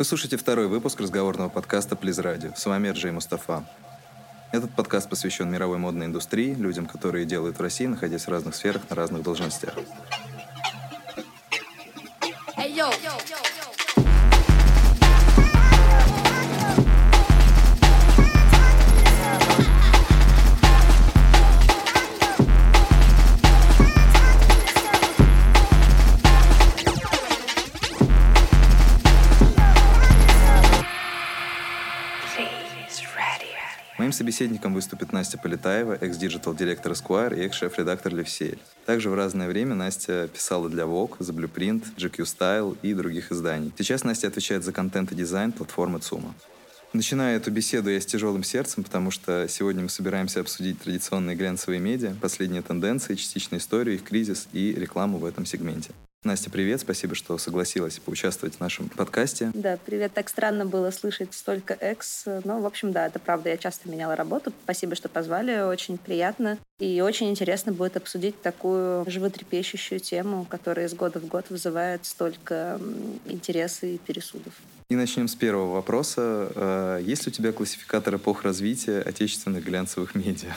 Вы слушаете второй выпуск разговорного подкаста «Плиз Радио». С вами Эрджей Мустафа. Этот подкаст посвящен мировой модной индустрии, людям, которые делают в России, находясь в разных сферах, на разных должностях. Hey, yo. Моим собеседником выступит Настя Полетаева, экс-digital директор Esquire и экс-шеф-редактор L'Officiel. Также в разное время Настя писала для Vogue, The Blueprint, GQ Style и других изданий. Сейчас Настя отвечает за контент и дизайн платформы ЦУМа. Начинаю эту беседу я с тяжелым сердцем, потому что сегодня мы собираемся обсудить традиционные глянцевые медиа, последние тенденции, частичную историю, их кризис и рекламу в этом сегменте. Настя, привет, спасибо, что согласилась поучаствовать в нашем подкасте. Да, привет. Так странно было слышать столько экс. Но, в общем, да, это правда. Я часто меняла работу. Спасибо, что позвали. Очень приятно. И очень интересно будет обсудить такую животрепещущую тему, которая из года в год вызывает столько интереса и пересудов. И начнем с первого вопроса. Э, есть ли у тебя классификатор эпох развития отечественных глянцевых медиа?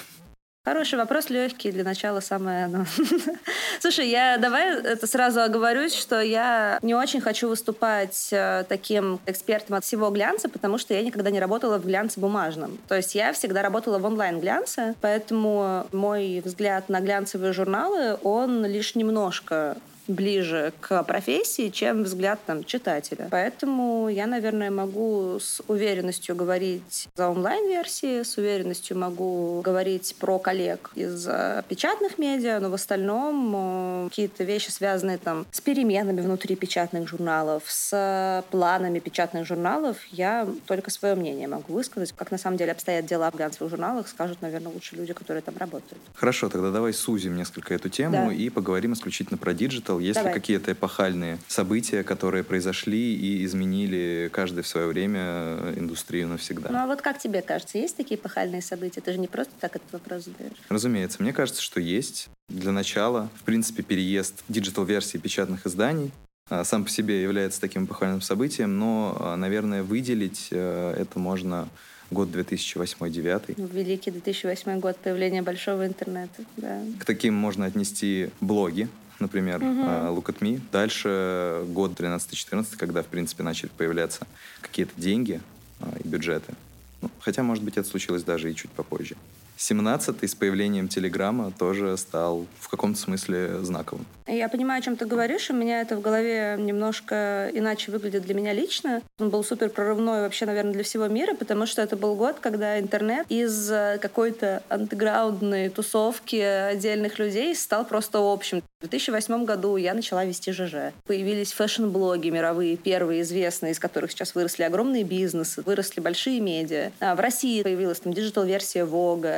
Хороший вопрос, легкий для начала самое оно. Слушай, я давай это сразу оговорюсь, что я не очень хочу выступать э, таким экспертом от всего глянца, потому что я никогда не работала в глянце бумажном. То есть я всегда работала в онлайн-глянце, поэтому мой взгляд на глянцевые журналы, он лишь немножко ближе к профессии, чем взгляд там, читателя. Поэтому я, наверное, могу с уверенностью говорить за онлайн-версии, с уверенностью могу говорить про коллег из э, печатных медиа, но в остальном э, какие-то вещи, связанные там с переменами внутри печатных журналов, с планами печатных журналов, я только свое мнение могу высказать. Как на самом деле обстоят дела в глянцевых журналах, скажут, наверное, лучше люди, которые там работают. Хорошо, тогда давай сузим несколько эту тему да. и поговорим исключительно про digital слышал? Есть Давай. ли какие-то эпохальные события, которые произошли и изменили каждый в свое время индустрию навсегда? Ну а вот как тебе кажется, есть такие эпохальные события? Ты же не просто так этот вопрос задаешь. Разумеется. Мне кажется, что есть. Для начала, в принципе, переезд digital-версии печатных изданий а, сам по себе является таким эпохальным событием, но, а, наверное, выделить э, это можно год 2008-2009. Ну, великий 2008 год появления большого интернета. Да. К таким можно отнести блоги, например, uh-huh. Look at Me. Дальше год 13-14, когда, в принципе, начали появляться какие-то деньги а, и бюджеты. Ну, хотя, может быть, это случилось даже и чуть попозже. 17-й с появлением Телеграма тоже стал в каком-то смысле знаковым. Я понимаю, о чем ты говоришь. У меня это в голове немножко иначе выглядит для меня лично. Он был супер прорывной вообще, наверное, для всего мира, потому что это был год, когда интернет из какой-то андеграундной тусовки отдельных людей стал просто общим. В 2008 году я начала вести ЖЖ. Появились fashion-блоги мировые, первые известные, из которых сейчас выросли огромные бизнесы, выросли большие медиа. А в России появилась там digital-версия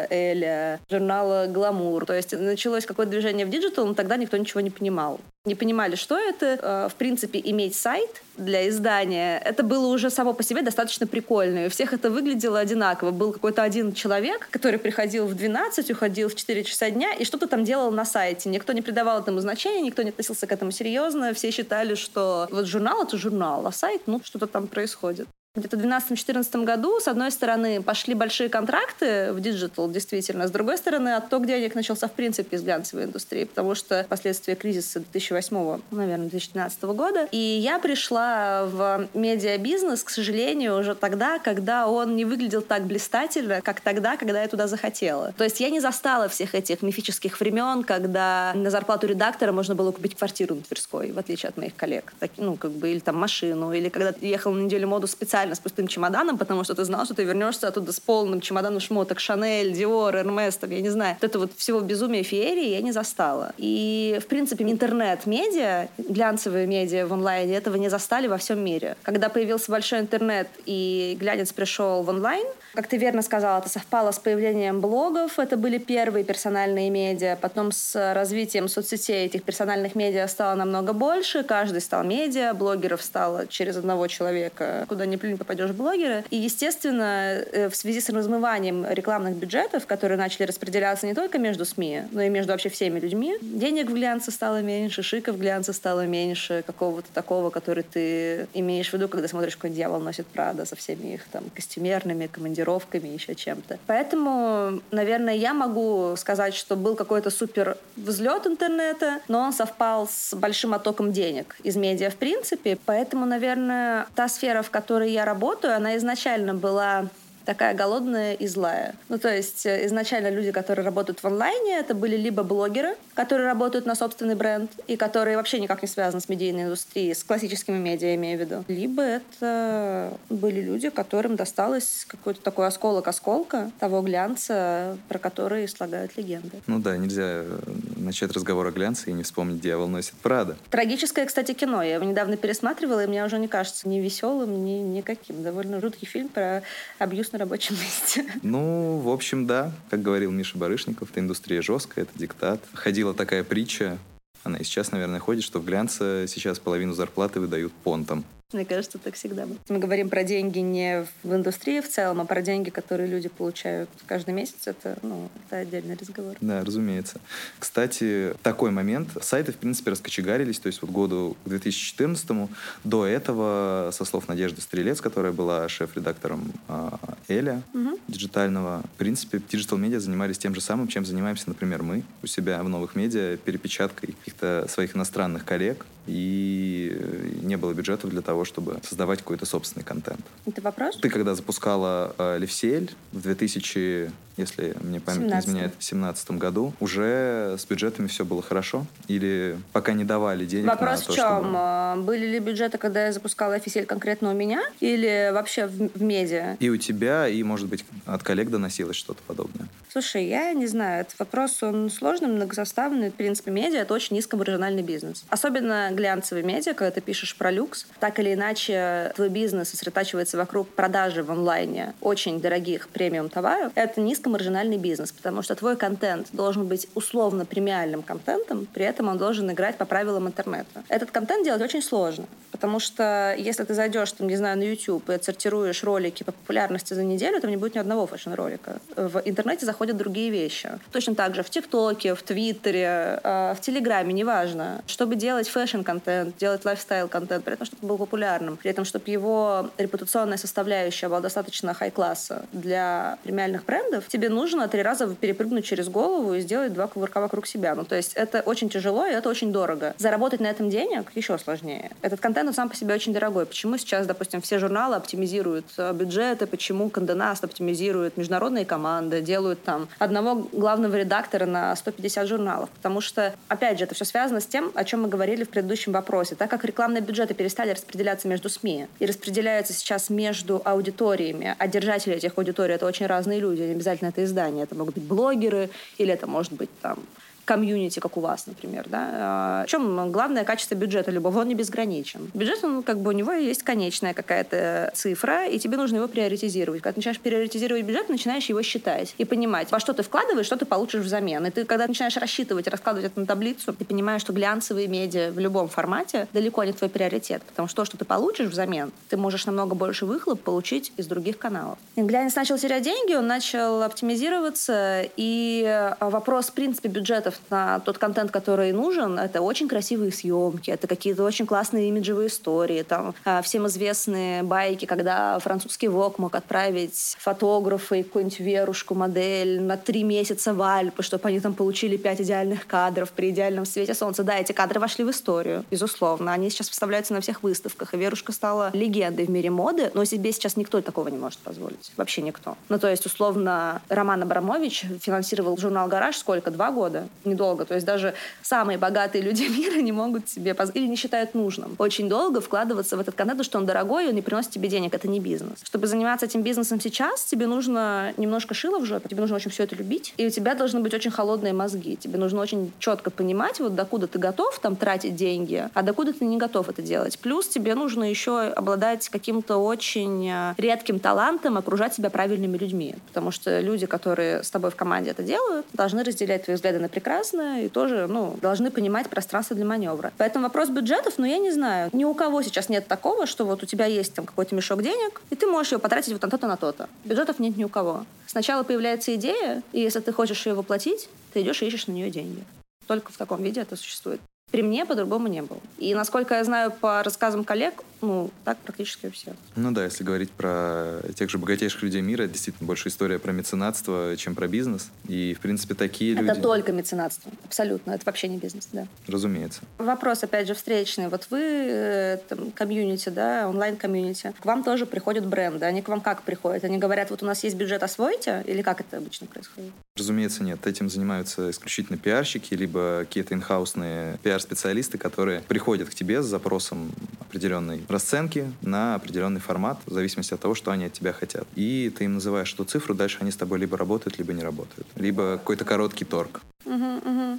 Вога, Эля, журнала Гламур. То есть началось какое-то движение в digital, но тогда никто ничего не понимал. Не понимали, что это. Э, в принципе, иметь сайт для издания, это было уже само по себе достаточно прикольно. И у всех это выглядело одинаково. Был какой-то один человек, который приходил в 12, уходил в 4 часа дня и что-то там делал на сайте. Никто не придавал этому значения, никто не относился к этому серьезно. Все считали, что вот журнал — это журнал, а сайт, ну, что-то там происходит где-то в 2012-2014 году, с одной стороны, пошли большие контракты в digital, действительно, с другой стороны, отток денег начался, в принципе, из глянцевой индустрии, потому что последствия кризиса 2008, наверное, 2012 года. И я пришла в медиабизнес, к сожалению, уже тогда, когда он не выглядел так блистательно, как тогда, когда я туда захотела. То есть я не застала всех этих мифических времен, когда на зарплату редактора можно было купить квартиру на Тверской, в отличие от моих коллег. Так, ну, как бы, или там машину, или когда ехал на неделю моды специально реально с пустым чемоданом, потому что ты знал, что ты вернешься оттуда с полным чемоданом шмоток Шанель, Диор, Эрмес, там, я не знаю. Вот это вот всего безумия феерии я не застала. И, в принципе, интернет-медиа, глянцевые медиа в онлайне этого не застали во всем мире. Когда появился большой интернет и глянец пришел в онлайн, как ты верно сказала, это совпало с появлением блогов. Это были первые персональные медиа. Потом с развитием соцсетей этих персональных медиа стало намного больше. Каждый стал медиа. Блогеров стало через одного человека. Куда ни плюнь не попадешь в блогеры. И, естественно, э, в связи с размыванием рекламных бюджетов, которые начали распределяться не только между СМИ, но и между вообще всеми людьми, денег в глянце стало меньше, шика в глянце стало меньше, какого-то такого, который ты имеешь в виду, когда смотришь, какой дьявол носит Прада со всеми их там костюмерными, командировками, еще чем-то. Поэтому, наверное, я могу сказать, что был какой-то супер взлет интернета, но он совпал с большим оттоком денег из медиа в принципе. Поэтому, наверное, та сфера, в которой я работаю, она изначально была такая голодная и злая. Ну, то есть э, изначально люди, которые работают в онлайне, это были либо блогеры, которые работают на собственный бренд и которые вообще никак не связаны с медийной индустрией, с классическими медиа, я имею в виду. Либо это были люди, которым досталось какой-то такой осколок-осколка того глянца, про который слагают легенды. Ну да, нельзя э, начать разговор о глянце и не вспомнить «Дьявол носит Прада». Трагическое, кстати, кино. Я его недавно пересматривала, и мне уже не кажется ни веселым, ни никаким. Довольно жуткий фильм про абьюз на рабочем месте. Ну, в общем, да. Как говорил Миша Барышников, это индустрия жесткая, это диктат. Ходила такая притча, она и сейчас, наверное, ходит, что в глянце сейчас половину зарплаты выдают понтом. Мне кажется, так всегда было. Мы говорим про деньги не в индустрии в целом, а про деньги, которые люди получают каждый месяц. Это, ну, это отдельный разговор. Да, разумеется. Кстати, такой момент. Сайты, в принципе, раскочегарились. То есть вот году к 2014 до этого, со слов Надежды Стрелец, которая была шеф-редактором э, Эля угу. диджитального, в принципе, digital медиа занимались тем же самым, чем занимаемся, например, мы у себя в новых медиа, перепечаткой каких-то своих иностранных коллег. И не было бюджетов для того, чтобы создавать какой-то собственный контент. Это вопрос? Ты когда запускала э, L'Officiel в 2000 если мне память 17. не изменяет, в 2017 году, уже с бюджетами все было хорошо? Или пока не давали денег Вопрос на то, в чем? Чтобы... А, были ли бюджеты, когда я запускала офисель конкретно у меня? Или вообще в, в медиа? И у тебя, и, может быть, от коллег доносилось что-то подобное? Слушай, я не знаю. Этот вопрос, он сложный, многосоставный. В принципе, медиа — это очень низкомаржинальный бизнес. Особенно глянцевый медиа, когда ты пишешь про люкс. Так или иначе, твой бизнес сосредотачивается вокруг продажи в онлайне очень дорогих премиум товаров. Это низко низкомаржинальный бизнес, потому что твой контент должен быть условно премиальным контентом, при этом он должен играть по правилам интернета. Этот контент делать очень сложно, потому что если ты зайдешь, там, не знаю, на YouTube и отсортируешь ролики по популярности за неделю, там не будет ни одного fashion-ролика. В интернете заходят другие вещи. Точно так же в ТикТоке, в Твиттере, э, в Телеграме, неважно. Чтобы делать fashion-контент, делать lifestyle-контент, при этом, чтобы был популярным, при этом, чтобы его репутационная составляющая была достаточно high-класса для премиальных брендов, тебе нужно три раза перепрыгнуть через голову и сделать два кувырка вокруг себя. Ну, то есть это очень тяжело и это очень дорого. Заработать на этом денег еще сложнее. Этот контент он сам по себе очень дорогой. Почему сейчас, допустим, все журналы оптимизируют э, бюджеты, почему Condé Nast оптимизирует международные команды, делают там одного главного редактора на 150 журналов. Потому что, опять же, это все связано с тем, о чем мы говорили в предыдущем вопросе. Так как рекламные бюджеты перестали распределяться между СМИ и распределяются сейчас между аудиториями, а держатели этих аудиторий — это очень разные люди, не обязательно это издание. Это могут быть блогеры, или это может быть там комьюнити, как у вас, например. Да? А, в чем главное качество бюджета любого? Он не безграничен. Бюджет, он как бы у него есть конечная какая-то цифра, и тебе нужно его приоритизировать. Когда начинаешь приоритизировать бюджет, начинаешь его считать и понимать, во что ты вкладываешь, что ты получишь взамен. И ты, когда начинаешь рассчитывать раскладывать это на таблицу, ты понимаешь, что глянцевые медиа в любом формате далеко не твой приоритет, потому что то, что ты получишь взамен, ты можешь намного больше выхлоп получить из других каналов. И глянец начал терять деньги, он начал оптимизироваться, и а, вопрос, в принципе, бюджетов на тот контент, который нужен, это очень красивые съемки, это какие-то очень классные имиджевые истории, там а, всем известные байки, когда французский ВОК мог отправить фотографа и какую-нибудь Верушку, модель на три месяца в Альпы, чтобы они там получили пять идеальных кадров при идеальном свете солнца. Да, эти кадры вошли в историю, безусловно. Они сейчас выставляются на всех выставках, и Верушка стала легендой в мире моды, но себе сейчас никто такого не может позволить. Вообще никто. Ну, то есть, условно, Роман Абрамович финансировал журнал «Гараж» сколько? Два года? Недолго. То есть даже самые богатые люди мира не могут себе позволить или не считают нужным очень долго вкладываться в этот контент, потому что он дорогой, и он не приносит тебе денег. Это не бизнес. Чтобы заниматься этим бизнесом сейчас, тебе нужно немножко шило в жопе, тебе нужно очень все это любить, и у тебя должны быть очень холодные мозги. Тебе нужно очень четко понимать, вот докуда ты готов там тратить деньги, а докуда ты не готов это делать. Плюс тебе нужно еще обладать каким-то очень э, редким талантом окружать себя правильными людьми. Потому что люди, которые с тобой в команде это делают, должны разделять твои взгляды на прекрасное разные и тоже, ну, должны понимать пространство для маневра. Поэтому вопрос бюджетов, ну, я не знаю. Ни у кого сейчас нет такого, что вот у тебя есть там какой-то мешок денег, и ты можешь его потратить вот на то-то, на то-то. Бюджетов нет ни у кого. Сначала появляется идея, и если ты хочешь ее воплотить, ты идешь и ищешь на нее деньги. Только в таком виде это существует. При мне по-другому не было. И насколько я знаю по рассказам коллег, ну, так практически все. Ну да, если говорить про тех же богатейших людей мира, это действительно больше история про меценатство, чем про бизнес. И, в принципе, такие это люди... Это только меценатство, абсолютно. Это вообще не бизнес, да. Разумеется. Вопрос, опять же, встречный. Вот вы, э, там, комьюнити, да, онлайн-комьюнити, к вам тоже приходят бренды. Они к вам как приходят? Они говорят, вот у нас есть бюджет, освоите? Или как это обычно происходит? Разумеется, нет. Этим занимаются исключительно пиарщики, либо какие-то инхаусные пиар-специалисты, которые приходят к тебе с запросом определенной расценки на определенный формат, в зависимости от того, что они от тебя хотят. И ты им называешь эту цифру, дальше они с тобой либо работают, либо не работают. Либо какой-то короткий торг.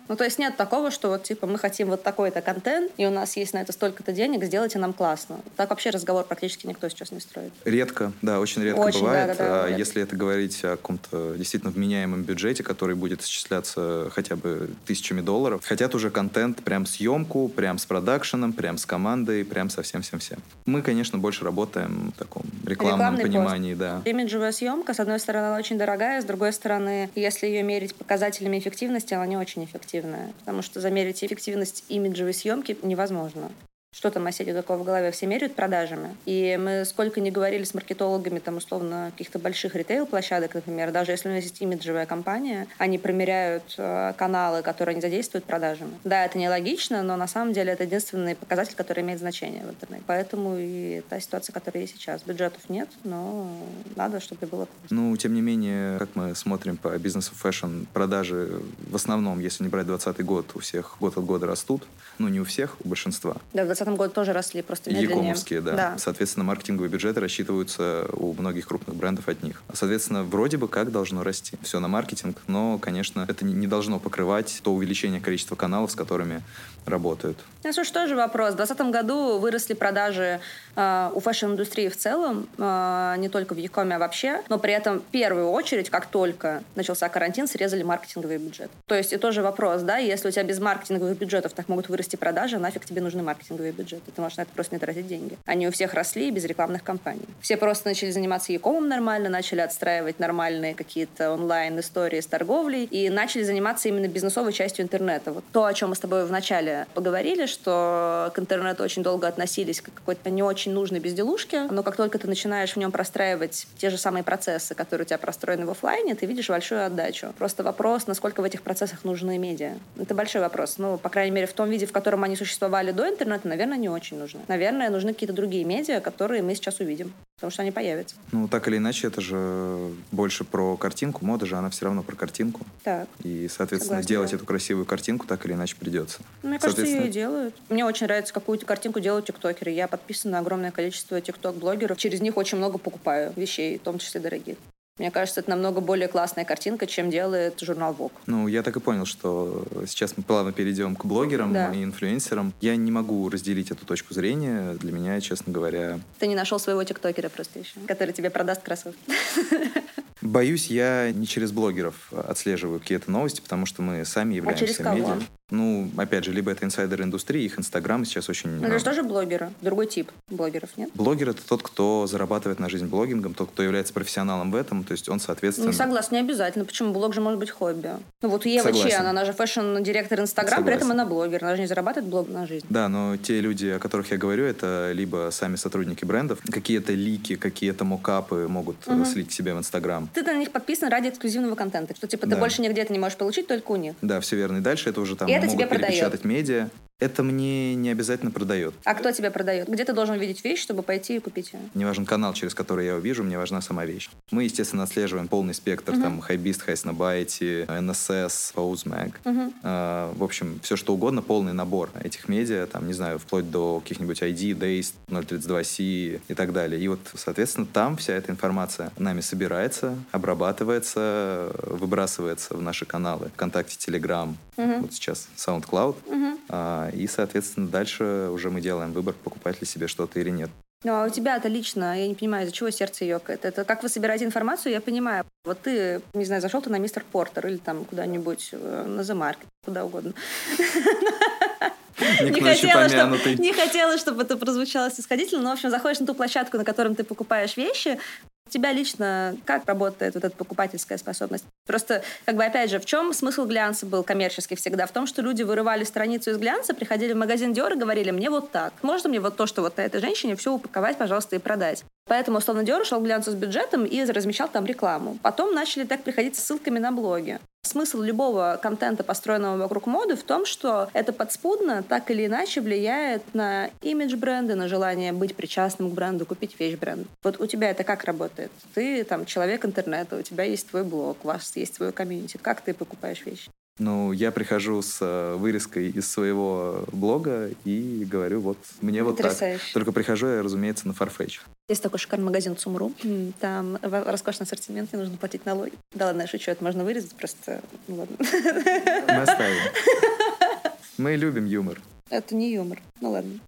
Ну, то есть нет такого, что вот, типа, мы хотим вот такой-то контент, и у нас есть на это столько-то денег, сделайте нам классно. Так вообще разговор практически никто сейчас не строит. Редко, да, очень редко очень, бывает. Да, да, а редко. если это говорить о каком-то действительно вменяемом бюджете, который будет исчисляться хотя бы тысячами долларов, хотят уже контент прям съемку, прям с продакшеном, прям с командой, прям со всем-всем-всем. Мы, конечно, больше работаем в таком рекламном Рекламный понимании, пост. да. Имиджевая съемка, с одной стороны, она очень дорогая, с другой стороны, если ее мерить показателями эффективности, она не очень эффективная, потому что замерить эффективность имиджевой съемки невозможно. Что там сидит такого в голове? Все меряют продажами. И мы сколько не говорили с маркетологами, там, условно, каких-то больших ритейл-площадок, например, даже если у нас есть имиджевая кампания, они промеряют э, каналы, которые они задействуют продажами. Да, это нелогично, но на самом деле это единственный показатель, который имеет значение в интернете. Поэтому и та ситуация, которая есть сейчас. Бюджетов нет, но надо, чтобы было. Ну, тем не менее, как мы смотрим по бизнесу fashion, продажи в основном, если не брать 2020 год, у всех год от года растут. Ну, не у всех, у большинства. Да, в 2020 году тоже росли, просто медленнее. e-com овские, да. да. Соответственно, маркетинговые бюджеты рассчитываются у многих крупных брендов от них. Соответственно, вроде бы как должно расти. Все на маркетинг, но, конечно, это не должно покрывать то увеличение количества каналов, с которыми работают. Ну, слушай, тоже вопрос. В 2020 году выросли продажи э, у fashion-индустрии в целом, э, не только в e-com е, а вообще, но при этом в первую очередь, как только начался карантин, срезали маркетинговый бюджет. То есть и тоже вопрос, да, если у тебя без маркетинговых бюджетов так могут вырасти продажи, нафиг тебе нужны маркетинговые бюджеты? Ты можешь на это просто не тратить деньги. Они у всех росли без рекламных кампаний. Все просто начали заниматься e-com ом нормально, начали отстраивать нормальные какие-то онлайн-истории с торговлей и начали заниматься именно бизнесовой частью интернета. Вот то, о чем мы с тобой в начале поговорили, что к интернету очень долго относились как какой-то не очень нужной безделушке, но как только ты начинаешь в нем простраивать те же самые процессы, которые у тебя простроены в офлайне, ты видишь большую отдачу. Просто вопрос, насколько в этих процессах нужны медиа. Это большой вопрос. Ну, по крайней мере, в том виде, в котором они существовали до интернета, наверное, не очень нужны. Наверное, нужны какие-то другие медиа, которые мы сейчас увидим, потому что они появятся. Ну, так или иначе, это же больше про картинку. Мода же, она все равно про картинку. Так. И, соответственно, Согласна, делать да. эту красивую картинку так или иначе придется. Ну, Мне кажется, ее и делают. Мне очень нравится, какую картинку делают тиктокеры. Я подписана на огромное количество тикток-блогеров. Через них очень много покупаю вещей, в том числе дорогих. Мне кажется, это намного более классная картинка, чем делает журнал Vogue. Ну, я так и понял, что сейчас мы плавно перейдем к блогерам Да. и инфлюенсерам. Я не могу разделить эту точку зрения. Для меня, честно говоря, Ты не нашел своего тиктокера просто еще, который тебе продаст кроссовки. боюсь, я не через блогеров отслеживаю какие-то новости, потому что мы сами являемся А через кого? медиа. Ну, опять же, либо это инсайдеры индустрии, их инстаграм сейчас очень... Ну, это же тоже блогеры. Другой тип блогеров, нет? Блогер — это тот, кто зарабатывает на жизнь блогингом, тот, кто является профессионалом в этом, то есть он, соответственно... Не согласна, не обязательно. Почему? Блог же может быть хобби. Ну вот Ева Согласен. Чен, она же fashion-директор Инстаграм, при этом она блогер. Она же не зарабатывает блог на жизнь. Да, но те люди, о которых я говорю, это либо сами сотрудники брендов, какие-то лики, какие-то мокапы могут э, слить себе в Инстаграм. Ты на них подписан ради эксклюзивного контента, что типа ты Да. больше нигде это не можешь получить, только у них. Да, все верно. И дальше это уже там И это тебе продает. перепечатать медиа. Это мне не обязательно продает. А кто тебе продает? Где ты должен видеть вещь, чтобы пойти и купить ее? Не важен канал, через который я ее вижу, мне важна сама вещь. Мы, естественно, отслеживаем полный спектр, там, хайбист, хайснобайти, NSS, Pose Мгм. Э, в общем, все что угодно, полный набор этих медиа, там, не знаю, вплоть до каких-нибудь ID, Days, 032C и так далее. И вот, соответственно, там вся эта информация нами собирается, обрабатывается, выбрасывается в наши каналы ВКонтакте, Телеграм, Мгм. вот сейчас SoundCloud. А, И, соответственно, дальше уже мы делаем выбор, покупать ли себе что-то или нет. Ну, а у тебя это лично, я не понимаю, из-за чего сердце ёкает. Это как вы собираете информацию, я понимаю. Вот ты, не знаю, зашел ты на мистер Портер или там куда-нибудь э, на The Market, куда угодно. Не хотела, чтобы, не хотела, чтобы это прозвучало снисходительно, но, в общем, заходишь на ту площадку, на котором ты покупаешь вещи, у тебя лично как работает вот эта покупательская способность? Просто, как бы, опять же, в чем смысл глянца был коммерческий всегда? В том, что люди вырывали страницу из глянца, приходили в магазин Dior и говорили, мне вот так. Можно мне вот то, что вот на этой женщине, все упаковать, пожалуйста, и продать? Поэтому, условно, Dior шел глянцу с бюджетом и размещал там рекламу. Потом начали так приходить с ссылками на блоги. Смысл любого контента, построенного вокруг моды, в том, что это подспудно так или иначе влияет на имидж бренда, на желание быть причастным к бренду, купить вещь бренда. Вот у тебя это как работает? Ты там человек интернета, у тебя есть твой блог, у вас есть твой комьюнити. Как ты покупаешь вещи? Ну, я прихожу с э, вырезкой из своего блога и говорю, вот мне вот так. Только прихожу я, разумеется, на Farfetch. Есть такой шикарный магазин ЦУМРУ. Там роскошный ассортимент, не нужно платить налоги. Да ладно, я шучу, это можно вырезать, просто... Ну ладно. Мы оставим. Мы любим юмор. Это не юмор. Ну ладно.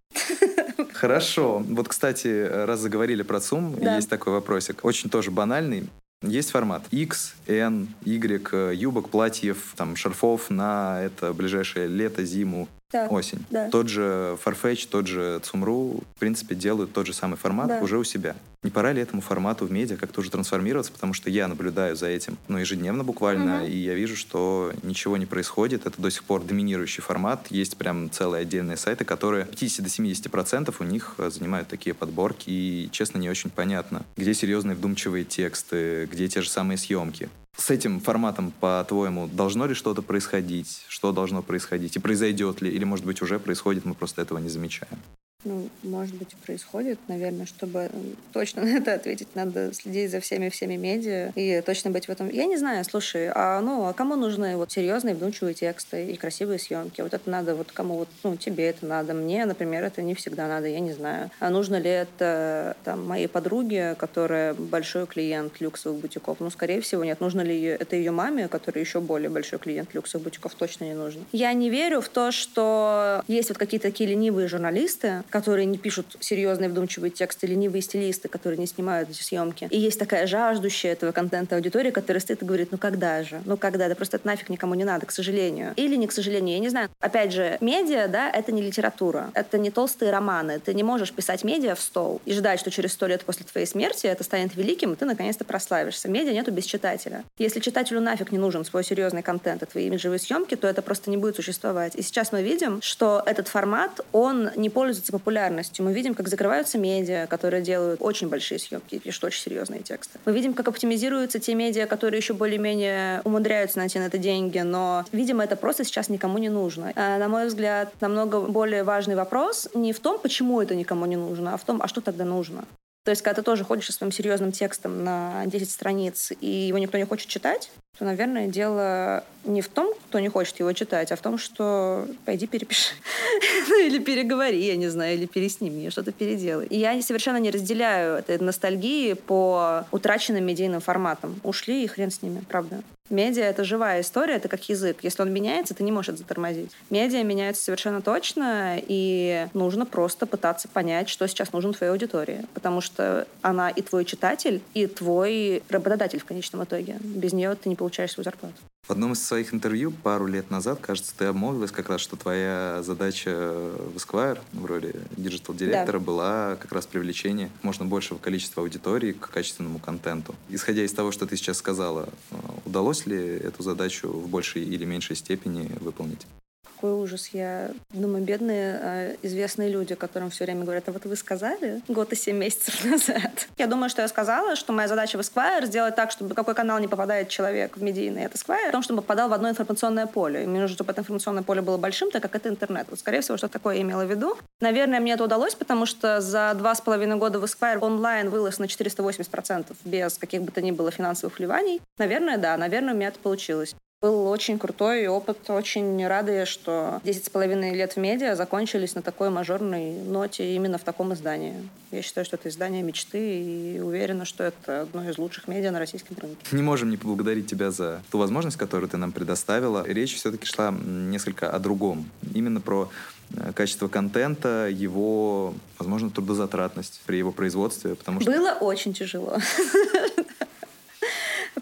Хорошо. Вот, кстати, раз заговорили про ЦУМ, да. есть такой вопросик. Очень тоже банальный. Есть формат X, N, Y, юбок, платьев, там, шарфов на это ближайшее лето, зиму, так, осень. Да. Тот же Farfetch, тот же Цумру, в принципе, делают тот же самый формат да. уже у себя. Не пора ли этому формату в медиа как-то уже трансформироваться, потому что я наблюдаю за этим, ну, ежедневно буквально, угу. и я вижу, что ничего не происходит. Это до сих пор доминирующий формат. Есть прям целые отдельные сайты, которые 50 до 70% у них э, занимают такие подборки, и, честно, не очень понятно, где серьезные вдумчивые тексты, где те же самые съемки с этим форматом, по-твоему, должно ли что-то происходить? Что должно происходить? И произойдет ли? Или, может быть, уже происходит, мы просто этого не замечаем? Ну, может быть, происходит. Наверное, чтобы точно на это ответить, надо следить за всеми-всеми медиа и точно быть в этом. Я не знаю, слушай, а, ну, а кому нужны вот серьезные, вдумчивые тексты и красивые съемки? Вот это надо вот кому вот, ну, тебе это надо. Мне, например, это не всегда надо, я не знаю. А нужно ли это там моей подруге, которая большой клиент люксовых бутиков? Ну, скорее всего, нет. Нужно ли это ее маме, которая еще более большой клиент люксовых бутиков? Точно не нужно. Я не верю в то, что есть вот какие-то такие ленивые журналисты, которые не пишут серьезные вдумчивые тексты, ленивые стилисты, которые не снимают эти съемки. И есть такая жаждущая этого контента аудитория, которая стоит и говорит, ну когда же? Ну когда? Да просто это нафиг никому не надо, к сожалению. Или не к сожалению, я не знаю. Опять же, медиа, да, это не литература. Это не толстые романы. Ты не можешь писать медиа в стол и ждать, что через сто лет после твоей смерти это станет великим, и ты наконец-то прославишься. Медиа нету без читателя. Если читателю нафиг не нужен свой серьезный контент и твои имиджевые съемки, то это просто не будет существовать. И сейчас мы видим, что этот формат, он не пользуется популярностью. Мы видим, как закрываются медиа, которые делают очень большие съемки и пишут очень серьезные тексты. Мы видим, как оптимизируются те медиа, которые еще более-менее умудряются найти на это деньги, но, видимо, это просто сейчас никому не нужно. А, на мой взгляд, намного более важный вопрос не в том, почему это никому не нужно, а в том, а что тогда нужно. То есть, когда ты тоже ходишь со своим серьезным текстом на 10 страниц, и его никто не хочет читать, то, наверное, дело не в том, кто не хочет его читать, а в том, что пойди перепиши. ну, или переговори, я не знаю, или пересними, что-то переделай. И я совершенно не разделяю этой ностальгии по утраченным медийным форматам. Ушли, и хрен с ними, правда. Медиа — это живая история, это как язык. Если он меняется, ты не можешь затормозить. Медиа меняется совершенно точно, и нужно просто пытаться понять, что сейчас нужно твоей аудитории. Потому что она и твой читатель, и твой работодатель в конечном итоге. Без нее ты не получаешь свою зарплату. В одном из своих интервью пару лет назад, кажется, ты обмолвилась как раз, что твоя задача в Esquire в роли digital-директора да. была как раз привлечение можно большего количества аудитории к качественному контенту. Исходя из того, что ты сейчас сказала, удалось ли эту задачу в большей или меньшей степени выполнить? Какой ужас. Я думаю, бедные э, известные люди, которым все время говорят, а вот вы сказали год и семь месяцев назад. Я думаю, что я сказала, что моя задача в Esquire сделать так, чтобы какой канал не попадает человек в медийный, это Esquire, в том, чтобы попадал в одно информационное поле. И мне нужно, чтобы это информационное поле было большим, так как это интернет. Вот, скорее всего, что такое я имела в виду. Наверное, мне это удалось, потому что за два с половиной года в Esquire онлайн вылез на 480% без каких бы то ни было финансовых вливаний. Наверное, да, наверное, у меня это получилось. Был очень крутой опыт, очень рады, что 10 с половиной лет в медиа закончились на такой мажорной ноте именно в таком издании. Я считаю, что это издание мечты и уверена, что это одно из лучших медиа на российском рынке. Не можем не поблагодарить тебя за ту возможность, которую ты нам предоставила. Речь все-таки шла несколько о другом. Именно про э, качество контента, его, возможно, трудозатратность при его производстве, потому что... Было очень тяжело.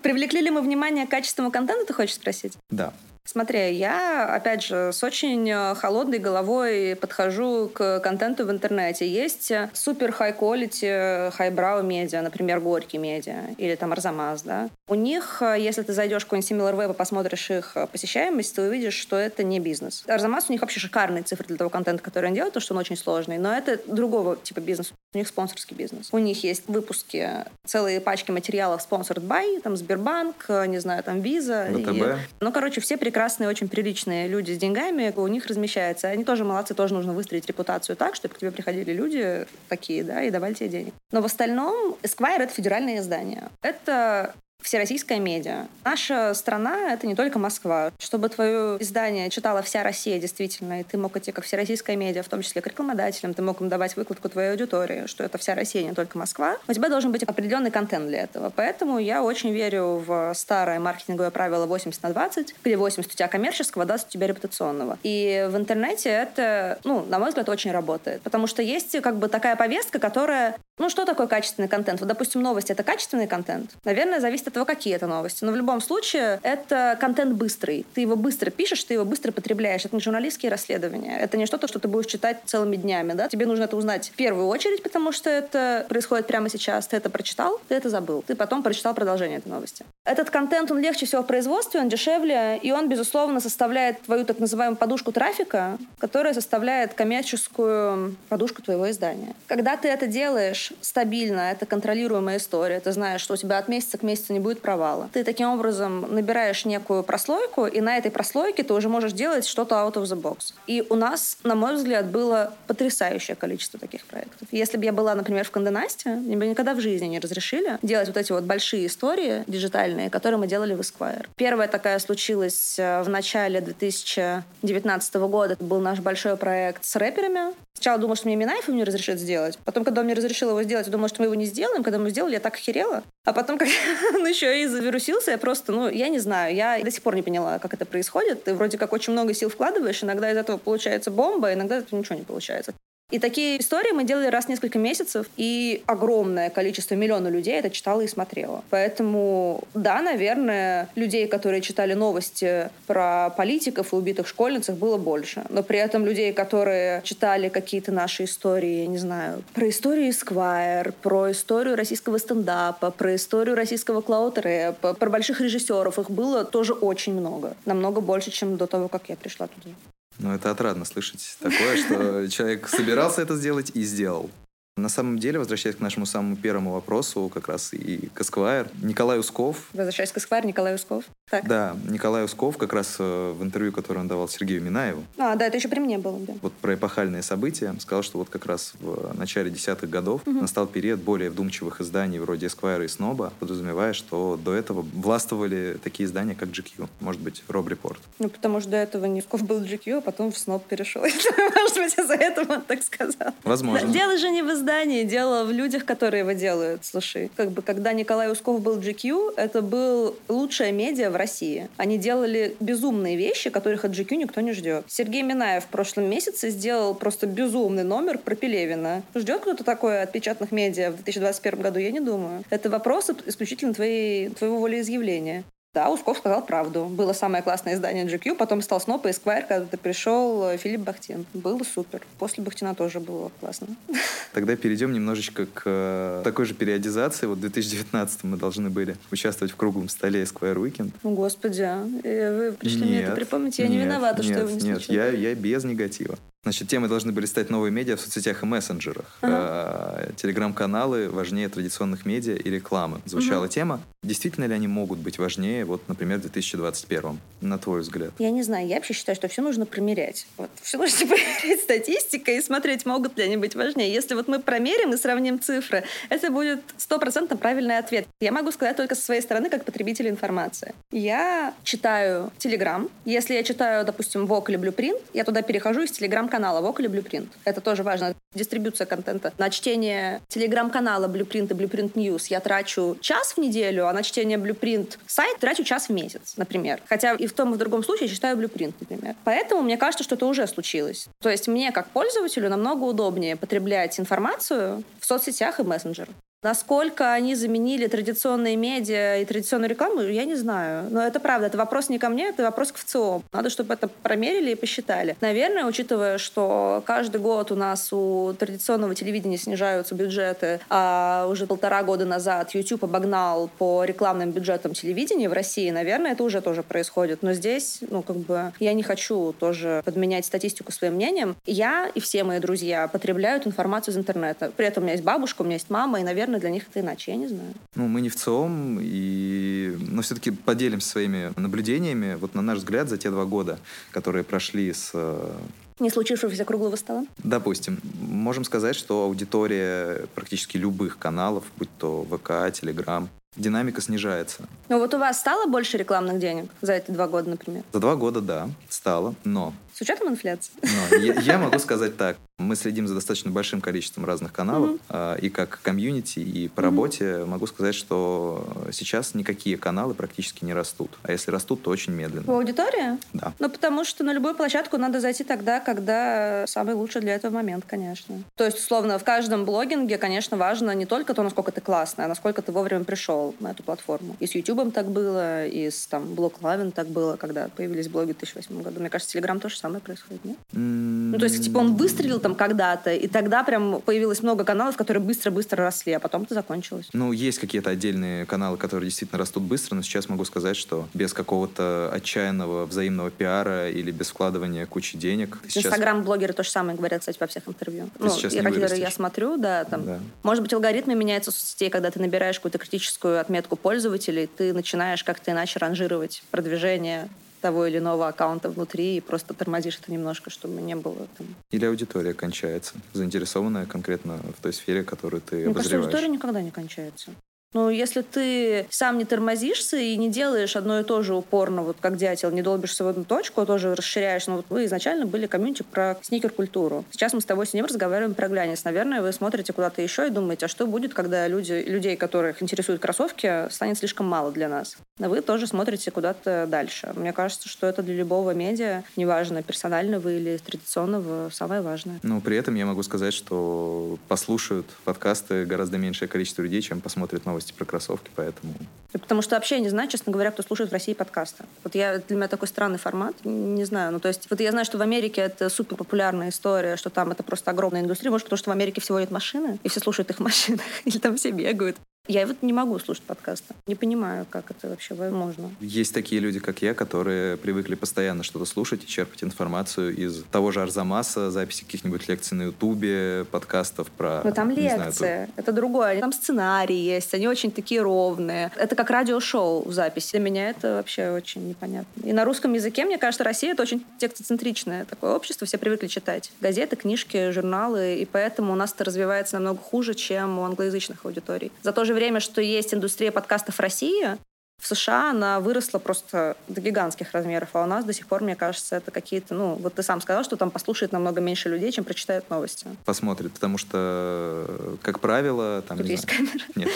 Привлекли ли мы внимание к качественному контенту, ты хочешь спросить? Да. Смотри, я, опять же, с очень э, холодной головой подхожу к контенту в интернете. Есть э, супер high quality, хайбрау медиа, например, Горький медиа или там Арзамас, да. У них, э, если ты зайдешь в какой-нибудь SimilarWeb и посмотришь их посещаемость, ты увидишь, что это не бизнес. Арзамас у них вообще шикарные цифры для того контента, который он делает, потому что он очень сложный, но это другого типа бизнес. У них спонсорский бизнес. У них есть выпуски, целые пачки материалов sponsored by, там Сбербанк, не знаю, там Виза. ВТБ. И... Ну, короче, все прекрасно прекрасные, очень приличные люди с деньгами, у них размещается. Они тоже молодцы, тоже нужно выстроить репутацию так, чтобы к тебе приходили люди такие, да, и давали тебе денег. Но в остальном Esquire — это федеральное издание. Это всероссийская медиа. Наша страна — это не только Москва. Чтобы твое издание читала вся Россия действительно, и ты мог идти как всероссийская медиа, в том числе к рекламодателям, ты мог им давать выкладку твоей аудитории, что это вся Россия, не только Москва, у тебя должен быть определенный контент для этого. Поэтому я очень верю в старое маркетинговое правило 80 на 20, где 80 у тебя коммерческого, 20 у тебя репутационного. И в интернете это, ну, на мой взгляд, очень работает. Потому что есть как бы такая повестка, которая ну, что такое качественный контент? Вот, допустим, новости — это качественный контент? Наверное, зависит от того, какие это новости. Но в любом случае, это контент быстрый. Ты его быстро пишешь, ты его быстро потребляешь. Это не журналистские расследования. Это не что-то, что ты будешь читать целыми днями, да? Тебе нужно это узнать в первую очередь, потому что это происходит прямо сейчас. Ты это прочитал, ты это забыл. Ты потом прочитал продолжение этой новости. Этот контент, он легче всего в производстве, он дешевле, и он, безусловно, составляет твою так называемую подушку трафика, которая составляет коммерческую подушку твоего издания. Когда ты это делаешь, стабильно, это контролируемая история, ты знаешь, что у тебя от месяца к месяцу не будет провала. Ты таким образом набираешь некую прослойку, и на этой прослойке ты уже можешь делать что-то out of the box. И у нас, на мой взгляд, было потрясающее количество таких проектов. Если бы я была, например, в Конденасте, мне бы никогда в жизни не разрешили делать вот эти вот большие истории диджитальные, которые мы делали в Esquire. Первая такая случилась э, в начале 2019 года. Это был наш большой проект с рэперами. Сначала думала, что мне Минаев не разрешит сделать. Потом, когда он мне разрешил его сделать, я думала, что мы его не сделаем. Когда мы сделали, я так охерела. А потом, как он еще и завирусился, я просто, ну, я не знаю, я до сих пор не поняла, как это происходит. Ты вроде как очень много сил вкладываешь, иногда из этого получается бомба, иногда из ничего не получается. И такие истории мы делали раз в несколько месяцев, и огромное количество, миллиона людей это читало и смотрело. Поэтому, да, наверное, людей, которые читали новости про политиков и убитых школьницах, было больше. Но при этом людей, которые читали какие-то наши истории, я не знаю, про историю Esquire, про историю российского стендапа, про историю российского клауд-рэпа, про больших режиссеров, их было тоже очень много. Намного больше, чем до того, как я пришла туда. Ну, это отрадно слышать такое, что человек собирался это сделать и сделал. На самом деле, возвращаясь к нашему самому первому вопросу, как раз и к Эсквайр, Николай Усков... Возвращаясь к Эсквайр, Николай Усков. Так. Да, Николай Усков как раз э, в интервью, которое он давал Сергею Минаеву. А, да, это еще при мне было, да. Вот про эпохальные события сказал, что вот как раз в начале десятых годов угу. настал период более вдумчивых изданий вроде Эсквайра и Сноба, подразумевая, что до этого властвовали такие издания, как GQ, может быть, Роб Репорт. Ну, потому что до этого Усков был GQ, а потом в Сноб перешел. Может быть, из-за этого он так сказал. Возможно. Дело же не в издании, дело в людях, которые его делают. Слушай, как бы, когда Николай Усков был GQ, это был лучшая медиа в России. Они делали безумные вещи, которых от GQ никто не ждет. Сергей Минаев в прошлом месяце сделал просто безумный номер про Пелевина. Ждет кто-то такое от печатных медиа в 2021 году? Я не думаю. Это вопрос исключительно твоей, твоего волеизъявления. Да, Усков сказал правду. Было самое классное издание GQ, потом стал Сноп и Esquire, когда пришел э, Филипп Бахтин. Было супер. После Бахтина тоже было классно. Тогда перейдем немножечко к э, такой же периодизации. Вот в 2019 мы должны были участвовать в круглом столе Esquire Weekend. О, господи, а. вы пришли нет, мне это припомнить. Я не виновата, нет, что его не Нет, я, я без негатива. Значит, темой должны были стать новые медиа в соцсетях и мессенджерах. Ага. Телеграм-каналы важнее традиционных медиа и рекламы. Звучала угу. тема. Действительно ли они могут быть важнее, вот, например, в 2021, на твой взгляд? Я не знаю. Я вообще считаю, что все нужно промерять. Вот, все нужно проверять статистикой и смотреть, могут ли они быть важнее. Если вот мы промерим и сравним цифры, это будет стопроцентно правильный ответ. Я могу сказать только со своей стороны, как потребитель информации. Я читаю Телеграм. Если я читаю, допустим, Вок или Blueprint, я туда перехожу из Телеграм-канала Вок или Blueprint. Это тоже важно. Дистрибуция контента. На чтение Телеграм-канала Blueprint и Blueprint News я трачу час в неделю, а на чтение Blueprint сайт трачу час в месяц, например. Хотя и в том, и в другом случае я читаю Blueprint, например. Поэтому мне кажется, что это уже случилось. То есть мне, как пользователю, намного удобнее потреблять информацию в соцсетях и мессенджерах. Насколько они заменили традиционные медиа и традиционную рекламу, я не знаю. Но это правда. Это вопрос не ко мне, это вопрос к ВЦИО. Надо, чтобы это промерили и посчитали. Наверное, учитывая, что каждый год у нас у традиционного телевидения снижаются бюджеты, а уже полтора года назад YouTube обогнал по рекламным бюджетам телевидения в России, наверное, это уже тоже происходит. Но здесь, ну, как бы, я не хочу тоже подменять статистику своим мнением. Я и все мои друзья потребляют информацию из интернета. При этом у меня есть бабушка, у меня есть мама, и, наверное, наверное, для них это иначе, я не знаю. Ну, мы не в ЦИОМ, и... но все-таки поделимся своими наблюдениями. Вот на наш взгляд, за те два года, которые прошли с э, не случившегося круглого стола? Допустим. Можем сказать, что аудитория практически любых каналов, будь то ВК, Телеграм, динамика снижается. Ну вот у вас стало больше рекламных денег за эти два года, например? За два года, да, стало, но... С учетом инфляции? Но я, я могу сказать так. Мы следим за достаточно большим количеством разных каналов, mm-hmm. и как комьюнити, и по mm-hmm. работе могу сказать, что сейчас никакие каналы практически не растут. А если растут, то очень медленно. В аудитории? Да. Ну, потому что на любую площадку надо зайти тогда, когда самый лучший для этого момент, конечно. То есть, условно, в каждом блогинге, конечно, важно не только то, насколько ты классный, а насколько ты вовремя пришел на эту платформу. И с YouTube так было, и с там, Блок Лавин так было, когда появились блоги в 2008 году. Мне кажется, Телеграм тоже самое происходит, нет? Mm-hmm. Ну, то есть, типа, он выстрелил там когда-то, и тогда прям появилось много каналов, которые быстро-быстро росли, а потом это закончилось. Ну, есть какие-то отдельные каналы, которые действительно растут быстро, но сейчас могу сказать, что без какого-то отчаянного взаимного пиара или без вкладывания кучи денег... Инстаграм-блогеры то же самое говорят, кстати, во всех интервью. Ты ну, и роллеры я смотрю, да, там... Да. Может быть, алгоритмы меняются в соцсетей, когда ты набираешь какую-то критическую отметку пользователей, ты начинаешь как-то иначе ранжировать продвижение того или иного аккаунта внутри и просто тормозишь это немножко, чтобы не было там... Или аудитория кончается, заинтересованная конкретно в той сфере, которую ты Мне обозреваешь. Кажется, аудитория никогда не кончается. Ну, если ты сам не тормозишься и не делаешь одно и то же упорно, вот как дятел, не долбишься в одну точку, а тоже расширяешь. Ну, вот вы изначально были комьюнити про сникер-культуру. Сейчас мы с тобой с ним разговариваем про глянец. Наверное, вы смотрите куда-то еще и думаете, а что будет, когда люди, людей, которых интересуют кроссовки, станет слишком мало для нас. Но вы тоже смотрите куда-то дальше. Мне кажется, что это для любого медиа, неважно, персонального или традиционного, самое важное. Но при этом я могу сказать, что послушают подкасты гораздо меньшее количество людей, чем посмотрят новости новости про кроссовки, поэтому... Потому что вообще я не знаю, честно говоря, кто слушает в России подкасты. Вот я, для меня такой странный формат, не знаю. Ну, то есть, вот я знаю, что в Америке это супер популярная история, что там это просто огромная индустрия. Может, потому что в Америке всего нет машины, и все слушают их машинах, или там все бегают. Я вот не могу слушать подкасты. Не понимаю, как это вообще возможно. Есть такие люди, как я, которые привыкли постоянно что-то слушать и черпать информацию из того же Арзамаса, записи каких-нибудь лекций на Ютубе, подкастов про... Но там лекции. Знаю, это другое. Там сценарии есть, они очень такие ровные. Это как радиошоу в записи. Для меня это вообще очень непонятно. И на русском языке, мне кажется, Россия — это очень текстоцентричное такое общество. Все привыкли читать газеты, книжки, журналы, и поэтому у нас это развивается намного хуже, чем у англоязычных аудиторий. За то же время, что есть индустрия подкастов в России, в США она выросла просто до гигантских размеров, а у нас до сих пор, мне кажется, это какие-то, ну, вот ты сам сказал, что там послушает намного меньше людей, чем прочитают новости. Посмотрит, потому что, как правило, там... Тут есть знаю, камера? Нет.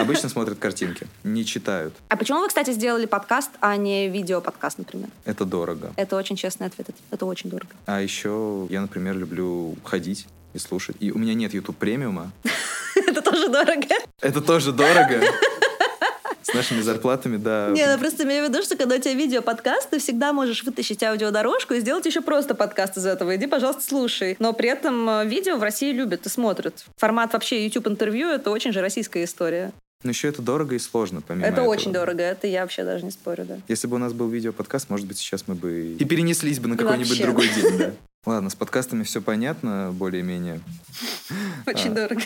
Обычно смотрят картинки, не читают. А почему вы, кстати, сделали подкаст, а не видео-подкаст, например? Это дорого. Это очень честный ответ, это очень дорого. А еще я, например, люблю ходить и слушать. И у меня нет YouTube премиума. Это тоже дорого. Это тоже дорого. С нашими зарплатами, да. Не, ну просто имею в виду, что когда у тебя видео подкаст, ты всегда можешь вытащить аудиодорожку и сделать еще просто подкаст из этого. Иди, пожалуйста, слушай. Но при этом э, видео в России любят и смотрят. Формат вообще YouTube интервью это очень же российская история. Но еще это дорого и сложно, помимо Это этого. очень дорого, это я вообще даже не спорю, да. Если бы у нас был видеоподкаст, может быть, сейчас мы бы и перенеслись бы на какой-нибудь Вообще. другой день, да. Ладно, с подкастами все понятно, более-менее. Очень А. дорого.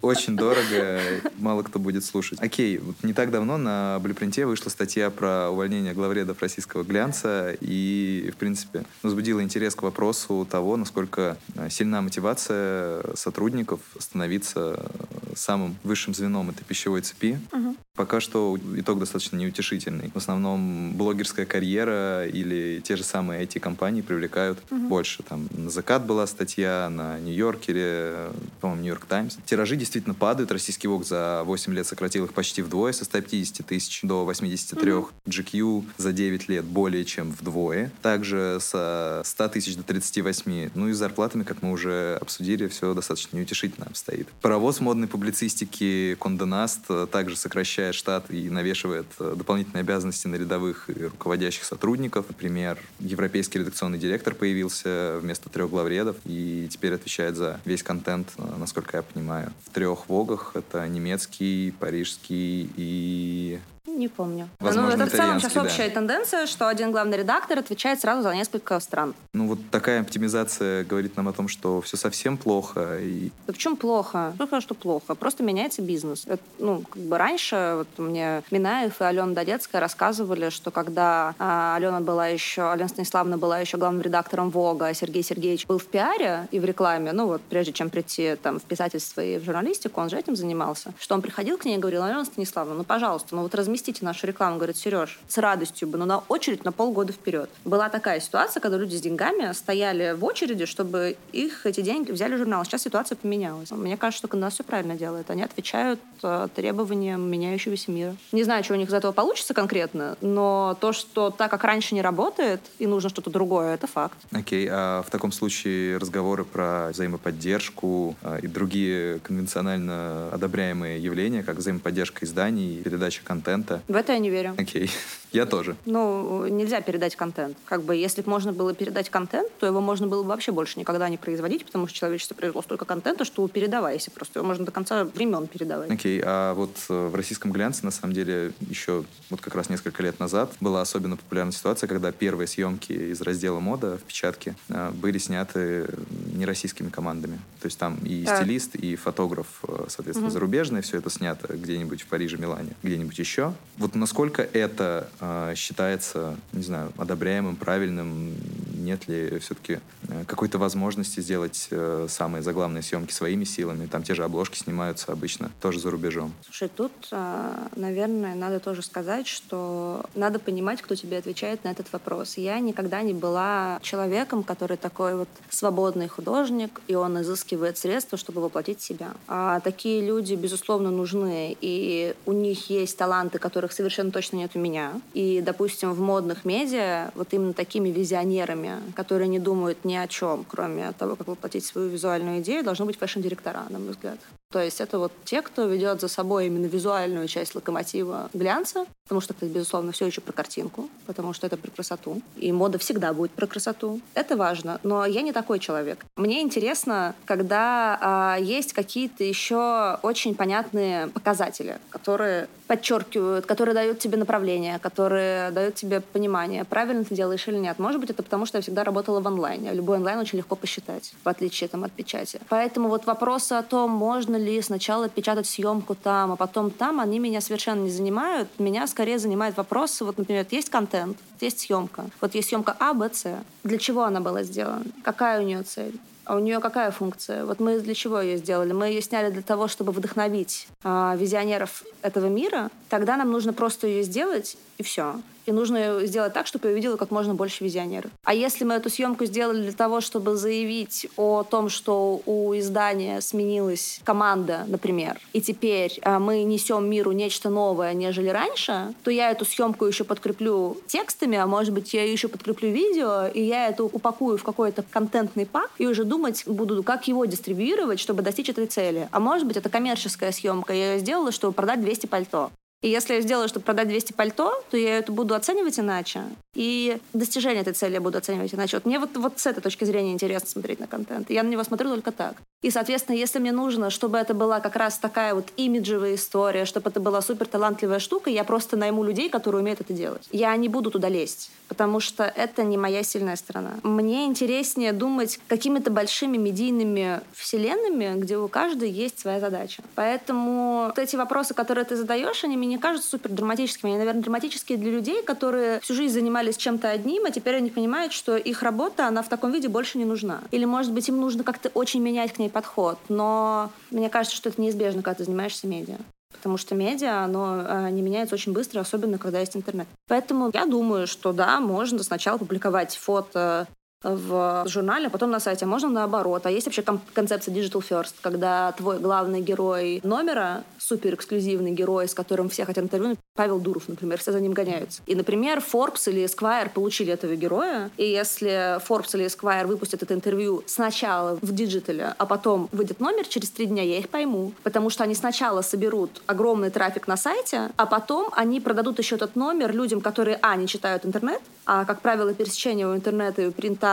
Очень дорого, мало кто будет слушать. Окей, вот не так давно на Блюпринте вышла статья про увольнение главредов российского глянца, и, в принципе, возбудила интерес к вопросу того, насколько э, сильна мотивация сотрудников становиться самым высшим звеном этой пищевой цепи. Мгм. Пока что итог достаточно неутешительный. В основном блогерская карьера или те же самые IT-компании привлекают Мгм. больше. Там на «Закат» была статья, на «Нью-Йоркере», по-моему, «Нью-Йорк Таймс». Тиражи действительно падают. Российский ВОК за 8 лет сократил их почти вдвое, со 150 тысяч до 83. GQ за 9 лет более чем вдвое. Также со 100 тысяч до 38. Ну и с зарплатами, как мы уже обсудили, все достаточно неутешительно обстоит. Паровоз модной публицистики Конде Наст э, также сокращает штат и навешивает э, дополнительные обязанности на рядовых и руководящих сотрудников. Например, европейский редакционный директор появился вместо трех главредов и теперь отвечает за весь контент, э, насколько я понимаю. В трех вогах это немецкий, парижский и Не помню. Возможно, ну, это в целом сейчас да. общая тенденция, что один главный редактор отвечает сразу за несколько стран. Ну вот такая оптимизация говорит нам о том, что все совсем плохо. И Да в чем плохо? Что сказать, что плохо? Просто меняется бизнес. Это, ну, как бы раньше вот мне Минаев и Алена Додецкая рассказывали, что когда а, Алена была еще, Алена Станиславовна была еще главным редактором ВОГа, а Сергей Сергеевич был в пиаре и в рекламе, ну вот прежде чем прийти там в писательство и в журналистику, он же этим занимался, что он приходил к ней и говорил, Алена Станиславовна, ну пожалуйста, ну вот разместите нашу рекламу. Говорит, Сереж, с радостью бы, но на очередь на полгода вперед. Была такая ситуация, когда люди с деньгами стояли в очереди, чтобы их эти деньги взяли журнал. Сейчас ситуация поменялась. Мне кажется, что Кандас все правильно делает. Они отвечают э, требованиям меняющегося мира. Не знаю, что у них из этого получится конкретно, но то, что так как раньше не работает и нужно что-то другое, это факт. Окей, а в таком случае разговоры про взаимоподдержку а, и другие конвенционально одобряемые явления, как взаимоподдержка изданий, передача контента. В это я не верю. Окей, я тоже. Ну, нельзя передать контент. Как бы, если бы можно было передать контент, то его можно было бы вообще больше никогда не производить, потому что человечество произвело столько контента, что передавайся просто. Его можно до конца времен передавать. Окей, а вот э, в российском глянце, на самом деле, еще вот как раз несколько лет назад была особенно популярная ситуация, когда первые съемки из раздела мода в печатке э, были сняты нероссийскими командами. То есть там и Так. стилист, и фотограф, э, соответственно, Мгм. зарубежные, все это снято где-нибудь в Париже, Милане, где-нибудь еще. Вот насколько это э, считается, не знаю, одобряемым, правильным, нет ли все-таки какой-то возможности сделать э, самые заглавные съемки своими силами? Там те же обложки снимаются обычно тоже за рубежом. Слушай, тут, а, наверное, надо тоже сказать, что надо понимать, кто тебе отвечает на этот вопрос. Я никогда не была человеком, который такой вот свободный художник, и он изыскивает средства, чтобы воплотить себя. А такие люди, безусловно, нужны, и у них есть таланты, которых совершенно точно нет у меня. И, допустим, в модных медиа вот именно такими визионерами, которые не думают ни о чем, кроме того, как воплотить свою визуальную идею, должны быть фэшн-директора, на мой взгляд. То есть это вот те, кто ведет за собой именно визуальную часть локомотива глянца, потому что это, безусловно, все еще про картинку, потому что это про красоту. И мода всегда будет про красоту. Это важно, но я не такой человек. Мне интересно, когда а, есть какие-то еще очень понятные показатели, которые подчеркивают, которые дают тебе направление, которые дают тебе понимание, правильно ты делаешь или нет. Может быть, это потому, что я всегда работала в онлайне. Любой онлайн очень легко посчитать, в отличие там, от печати. Поэтому вот вопросы о том, можно ли сначала печатать съемку там, а потом там, они меня совершенно не занимают. Меня скорее занимают вопросы, вот, например, есть контент, есть съемка. Вот есть съемка А, Б, С. Для чего она была сделана? Какая у нее цель? А у нее какая функция? Вот мы для чего ее сделали? Мы ее сняли для того, чтобы вдохновить а, визионеров этого мира. Тогда нам нужно просто ее сделать, и все. И нужно сделать так, чтобы ее видело как можно больше визионеров. А если мы эту съемку сделали для того, чтобы заявить о том, что у издания сменилась команда, например, и теперь а, мы несем миру нечто новое, нежели раньше, то я эту съемку еще подкреплю текстами, а может быть, я еще подкреплю видео, и я это упакую в какой-то контентный пак, и уже думать буду, как его дистрибьюировать, чтобы достичь этой цели. А может быть, это коммерческая съемка, я ее сделала, чтобы продать 200 пальто. И если я сделаю, чтобы продать 200 пальто, то я это буду оценивать иначе. И достижение этой цели я буду оценивать иначе. Вот мне вот, вот с этой точки зрения интересно смотреть на контент. Я на него смотрю только так. И, соответственно, если мне нужно, чтобы это была как раз такая вот имиджевая история, чтобы это была супер талантливая штука, я просто найму людей, которые умеют это делать. Я не буду туда лезть, потому что это не моя сильная сторона. Мне интереснее думать какими-то большими медийными вселенными, где у каждой есть своя задача. Поэтому вот эти вопросы, которые ты задаешь, они мне не кажутся супер драматическими. Они, наверное, драматические для людей, которые всю жизнь занимались чем-то одним, а теперь они понимают, что их работа, она в таком виде больше не нужна. Или, может быть, им нужно как-то очень менять к ней подход. Но мне кажется, что это неизбежно, когда ты занимаешься медиа. Потому что медиа, оно э, не меняется очень быстро, особенно когда есть интернет. Поэтому я думаю, что да, можно сначала публиковать фото в журнале, а потом на сайте. Можно наоборот. А есть вообще концепция Digital First, когда твой главный герой номера, супер эксклюзивный герой, с которым все хотят интервью, Павел Дуров, например, все за ним гоняются. И, например, Forbes или Esquire получили этого героя, и если Forbes или Esquire выпустят это интервью сначала в диджитале, а потом выйдет номер через три дня, я их пойму. Потому что они сначала соберут огромный трафик на сайте, а потом они продадут еще этот номер людям, которые, а, не читают интернет, а, как правило, пересечение у интернета и у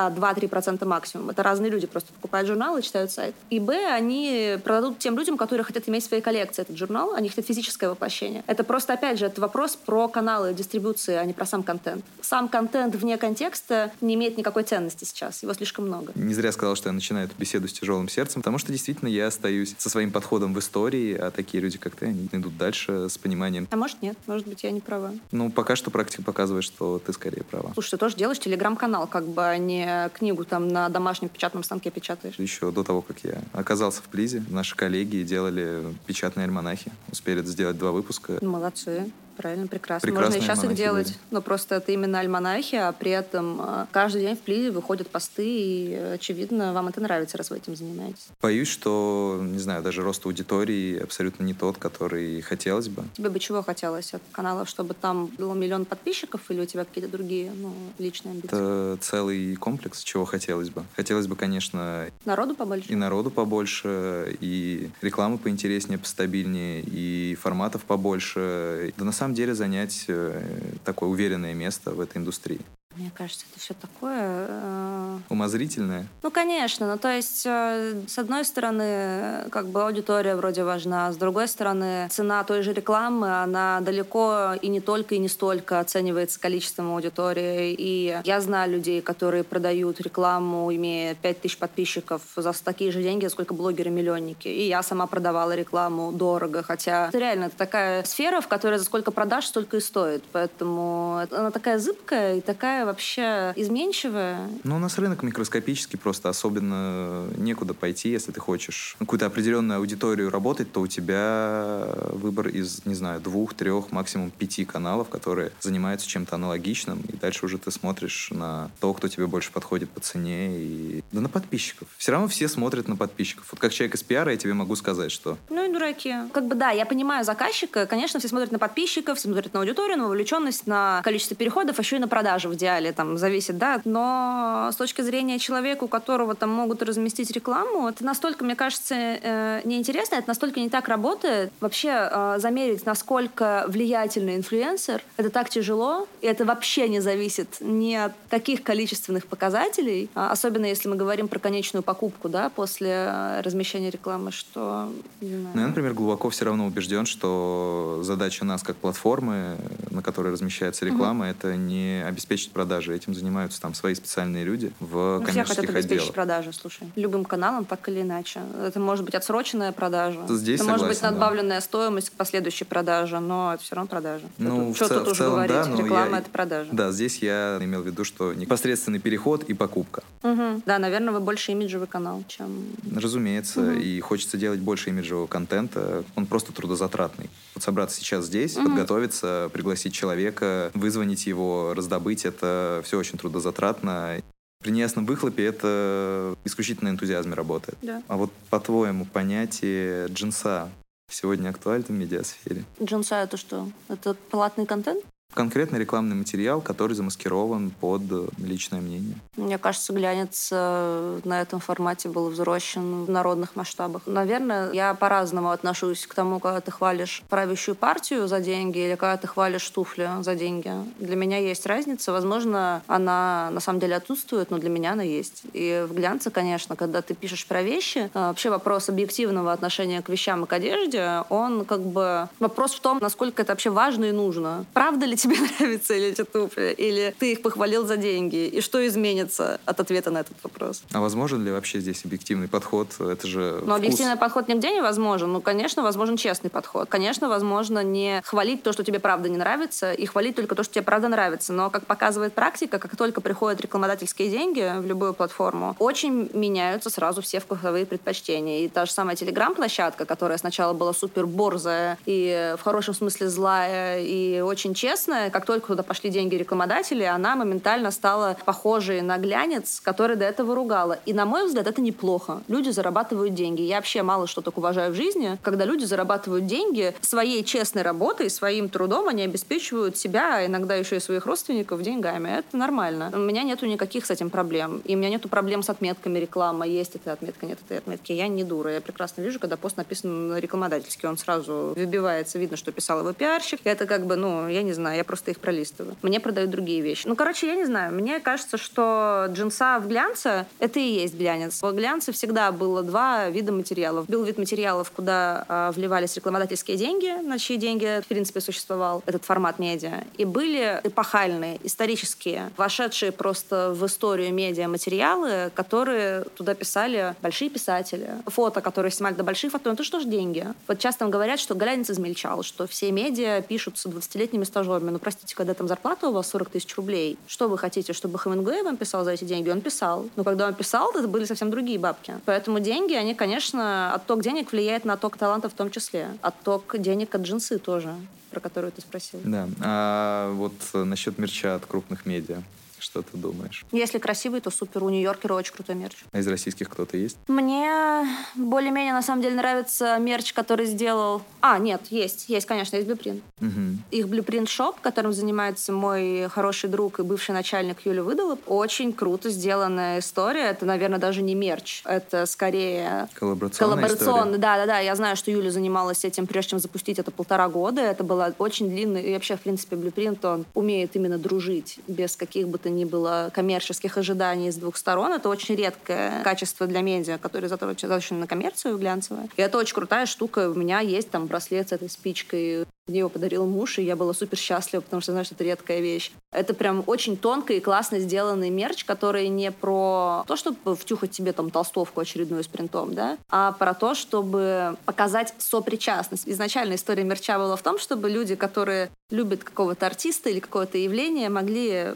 принта 2-3% максимум. Это разные люди просто покупают журнал и читают сайт. И Б, они продадут тем людям, которые хотят иметь в своей коллекции этот журнал, они хотят физическое воплощение. Это просто, опять же, это вопрос про каналы дистрибуции, а не про сам контент. Сам контент вне контекста не имеет никакой ценности сейчас, его слишком много. Не зря сказал, что я начинаю эту беседу с тяжелым сердцем, потому что действительно я остаюсь со своим подходом в истории, а такие люди, как ты, они идут дальше с пониманием. А может нет, может быть, я не права. Ну, пока что практика показывает, что ты скорее права. Слушай, ты тоже делаешь телеграм-канал, как бы, а не книгу там на домашнем печатном станке печатаешь. Еще до того, как я оказался в Плизе, наши коллеги делали печатные альманахи. Успели сделать два выпуска. Молодцы. Правильно, прекрасно. Прекрасные Можно и сейчас их делать. Были. Но просто это именно альманахи, а при этом э, каждый день в Пливе выходят посты, и, очевидно, вам это нравится, раз вы этим занимаетесь. Боюсь, что, не знаю, даже рост аудитории абсолютно не тот, который хотелось бы. Тебе бы чего хотелось от канала, чтобы там было миллион подписчиков, или у тебя какие-то другие, ну, личные амбиции? Это целый комплекс, чего хотелось бы. Хотелось бы, конечно... Народу побольше? И народу побольше, и рекламы поинтереснее, постабильнее, и форматов побольше. Да на самом самом деле занять э, такое уверенное место в этой индустрии. Мне кажется, это все такое... Э... Умозрительное? Ну, конечно. Ну, то есть, э, с одной стороны, как бы аудитория вроде важна, с другой стороны, цена той же рекламы, она далеко и не только, и не столько оценивается количеством аудитории. И я знаю людей, которые продают рекламу, имея 5000 подписчиков за такие же деньги, сколько блогеры-миллионники. И я сама продавала рекламу дорого, хотя это реально это такая сфера, в которой за сколько продаж, столько и стоит. Поэтому она такая зыбкая и такая вообще изменчивая. Ну, у нас рынок микроскопический, просто особенно некуда пойти, если ты хочешь какую-то определенную аудиторию работать, то у тебя выбор из, не знаю, двух, трех, максимум пяти каналов, которые занимаются чем-то аналогичным, и дальше уже ты смотришь на то, кто тебе больше подходит по цене, и да на подписчиков. Все равно все смотрят на подписчиков. Вот как человек из пиара я тебе могу сказать, что... Ну и дураки. Как бы да, я понимаю заказчика, конечно, все смотрят на подписчиков, все смотрят на аудиторию, на вовлеченность, на количество переходов, а еще и на продажи в идеале там зависит, да. Но с точки зрения человека, у которого там могут разместить рекламу, это настолько, мне кажется, э, неинтересно, это настолько не так работает. Вообще э, замерить, насколько влиятельный инфлюенсер, это так тяжело, и это вообще не зависит ни от каких количественных показателей, а особенно если мы говорим про конечную покупку, да, после размещения рекламы, что... Ну, я, например, глубоко все равно убежден, что задача нас как платформы, на которой размещается реклама, угу. это не обеспечить продажи. Этим занимаются там свои специальные люди в ну, коммерческих все хотят обеспечить отделах. продажи, слушай. Любым каналом так или иначе. Это может быть отсроченная продажа. Здесь это согласен, может быть надбавленная да. стоимость к последующей продаже, но это все равно продажа. Ну, что тут уже говорить? Да, Реклама — это продажа. Да, здесь я имел в виду, что непосредственный переход и покупка. Угу. Да, наверное, вы больше имиджевый канал, чем... Разумеется. Угу. И хочется делать больше имиджевого контента. Он просто трудозатратный. Вот собраться сейчас здесь, угу. подготовиться, пригласить человека, вызвонить его, раздобыть это все очень трудозатратно. При неясном выхлопе это исключительно энтузиазме работает. Да. А вот по-твоему понятие джинса сегодня актуально в медиасфере? Джинса это что? Это платный контент? Конкретный рекламный материал, который замаскирован под личное мнение. Мне кажется, глянец э, на этом формате был взрощен в народных масштабах. Наверное, я по-разному отношусь к тому, когда ты хвалишь правящую партию за деньги или когда ты хвалишь туфли за деньги. Для меня есть разница. Возможно, она на самом деле отсутствует, но для меня она есть. И в глянце, конечно, когда ты пишешь про вещи, э, вообще вопрос объективного отношения к вещам и к одежде, он как бы вопрос в том, насколько это вообще важно и нужно. Правда ли тебе нравятся или эти туфли? Или ты их похвалил за деньги? И что изменится от ответа на этот вопрос? А возможен ли вообще здесь объективный подход? Это же Но объективный подход нигде не возможен. Ну, конечно, возможен честный подход. Конечно, возможно не хвалить то, что тебе правда не нравится, и хвалить только то, что тебе правда нравится. Но, как показывает практика, как только приходят рекламодательские деньги в любую платформу, очень меняются сразу все вкусовые предпочтения. И та же самая телеграм-площадка, которая сначала была супер борзая и в хорошем смысле злая и очень честная, как только туда пошли деньги рекламодателей, она моментально стала похожей на глянец, который до этого ругала. И, на мой взгляд, это неплохо. Люди зарабатывают деньги. Я вообще мало что так уважаю в жизни, когда люди зарабатывают деньги своей честной работой, своим трудом, они обеспечивают себя, а иногда еще и своих родственников деньгами. Это нормально. У меня нету никаких с этим проблем. И у меня нету проблем с отметками рекламы. Есть эта отметка, нет этой отметки. Я не дура. Я прекрасно вижу, когда пост написан рекламодательский. Он сразу выбивается, видно, что писал его пиарщик. Это как бы, ну, я не знаю, я просто их пролистываю. Мне продают другие вещи. Ну, короче, я не знаю. Мне кажется, что джинса в глянце — это и есть глянец. В глянце всегда было два вида материалов. Был вид материалов, куда э, вливались рекламодательские деньги, на чьи деньги, в принципе, существовал этот формат медиа. И были эпохальные, исторические, вошедшие просто в историю медиа материалы, которые туда писали большие писатели. Фото, которые снимали до больших фото, ну это что ж деньги. Вот часто говорят, что глянец измельчал, что все медиа пишутся 20-летними стажерами. Ну, простите, когда там зарплата у вас 40 тысяч рублей, что вы хотите, чтобы Хемингуэй вам писал за эти деньги? Он писал. Но когда он писал, это были совсем другие бабки. Поэтому деньги, они, конечно, отток денег влияет на отток таланта в том числе. Отток денег от джинсы тоже про которую ты спросил. Да. А вот насчет мерча от крупных медиа. Что ты думаешь? Если красивый, то супер. У Нью-Йоркера очень крутой мерч. А из российских кто-то есть? Мне более-менее, на самом деле, нравится мерч, который сделал... А, нет, есть. Есть, конечно, есть Blueprint. Угу. Их Blueprint Shop, которым занимается мой хороший друг и бывший начальник Юля Выдала, очень круто сделанная история. Это, наверное, даже не мерч. Это скорее... Коллаборационная Коллаборационная, да-да-да. Я знаю, что Юля занималась этим, прежде чем запустить это полтора года. Это было очень длинно. И вообще, в принципе, Blueprint, он умеет именно дружить без каких бы то ни было коммерческих ожиданий с двух сторон. Это очень редкое качество для медиа, которое заточено на коммерцию глянцевую. И это очень крутая штука. У меня есть там браслет с этой спичкой. Мне его подарил муж, и я была супер счастлива, потому что, знаешь, это редкая вещь. Это прям очень тонко и классно сделанный мерч, который не про то, чтобы втюхать тебе там толстовку очередную с принтом, да, а про то, чтобы показать сопричастность. Изначально история мерча была в том, чтобы люди, которые любят какого-то артиста или какое-то явление, могли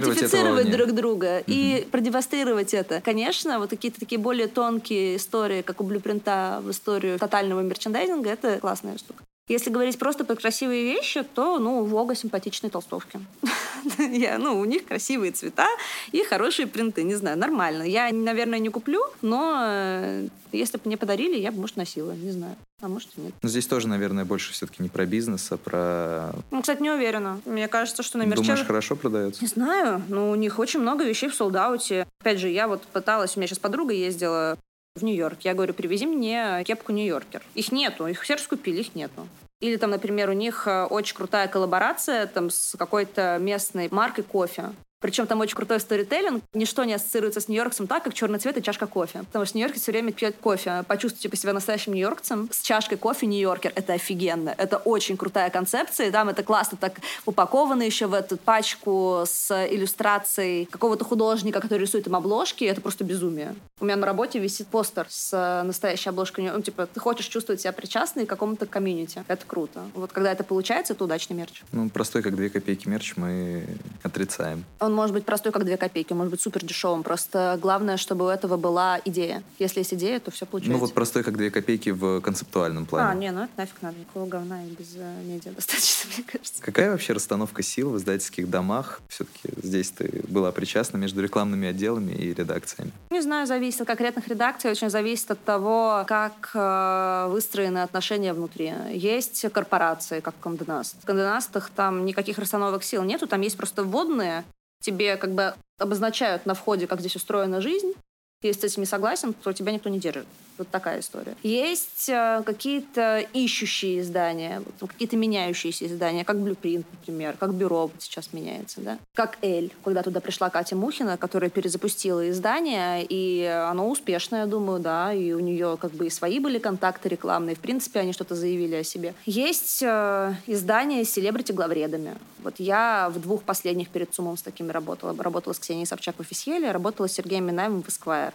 идентифицировать друг друга угу. и продемонстрировать это. Конечно, вот какие-то такие более тонкие истории, как у блюпринта в историю тотального мерчендайзинга, это классная штука. Если говорить просто про красивые вещи, то, ну, Вога симпатичные толстовки. Я, ну, у них красивые цвета и хорошие принты. Не знаю, нормально. Я, наверное, не куплю, но э, если бы мне подарили, я бы, может, носила. Не знаю. А может и нет. Но здесь тоже, наверное, больше все-таки не про бизнес, а про... Ну, кстати, не уверена. Мне кажется, что на мерче... Думаешь, хорошо продается? Не знаю. Но у них очень много вещей в солдауте. Опять же, я вот пыталась... У меня сейчас подруга ездила в Нью-Йорк. Я говорю, привези мне кепку Нью-Йоркер. Их нету, их все раскупили, их нету. Или там, например, у них э, очень крутая коллаборация там, с какой-то местной маркой кофе. Причем там очень крутой сторителлинг. Ничто не ассоциируется с Нью-Йоркцем так, как черный цвет и чашка кофе. Потому что Нью-Йоркер все время пьет кофе. Почувствуйте по себя настоящим нью-йоркцем с чашкой кофе Нью-Йоркер. Это офигенно. Это очень крутая концепция. И там это классно так упаковано еще в эту пачку с иллюстрацией какого-то художника, который рисует им обложки. Это просто безумие. У меня на работе висит постер с настоящей обложкой. Ну, типа, ты хочешь чувствовать себя причастной к какому-то комьюнити. Это круто. Вот когда это получается, это удачный мерч. Ну, простой, как две копейки мерч мы отрицаем. Он Он может быть простой, как две копейки, может быть супер дешевым. Просто главное, чтобы у этого была идея. Если есть идея, то все получается. Ну вот простой, как две копейки в концептуальном плане. А, не, ну это нафиг надо. Никакого говна и без э, медиа достаточно, мне кажется. Какая вообще расстановка сил в издательских домах? Все-таки здесь ты была причастна между рекламными отделами и редакциями. Не знаю, зависит от конкретных редакций, очень зависит от того, как э, выстроены отношения внутри. Есть корпорации, как Nast. В Nast там никаких расстановок сил нету, там есть просто вводные, тебе как бы обозначают на входе, как здесь устроена жизнь. Если ты с этим не согласен, то тебя никто не держит. Вот такая история. Есть э, какие-то ищущие издания, какие-то меняющиеся издания, как Blueprint, например, как Бюро вот сейчас меняется, да? Как Эль, когда туда пришла Катя Мухина, которая перезапустила издание, и оно успешное, я думаю, да, и у нее как бы и свои были контакты рекламные, в принципе, они что-то заявили о себе. Есть э, издания с селебрити-главредами. Вот я в двух последних перед Сумом с такими работала. Работала с Ксенией Собчак в Офисьеле, работала с Сергеем Минаевым в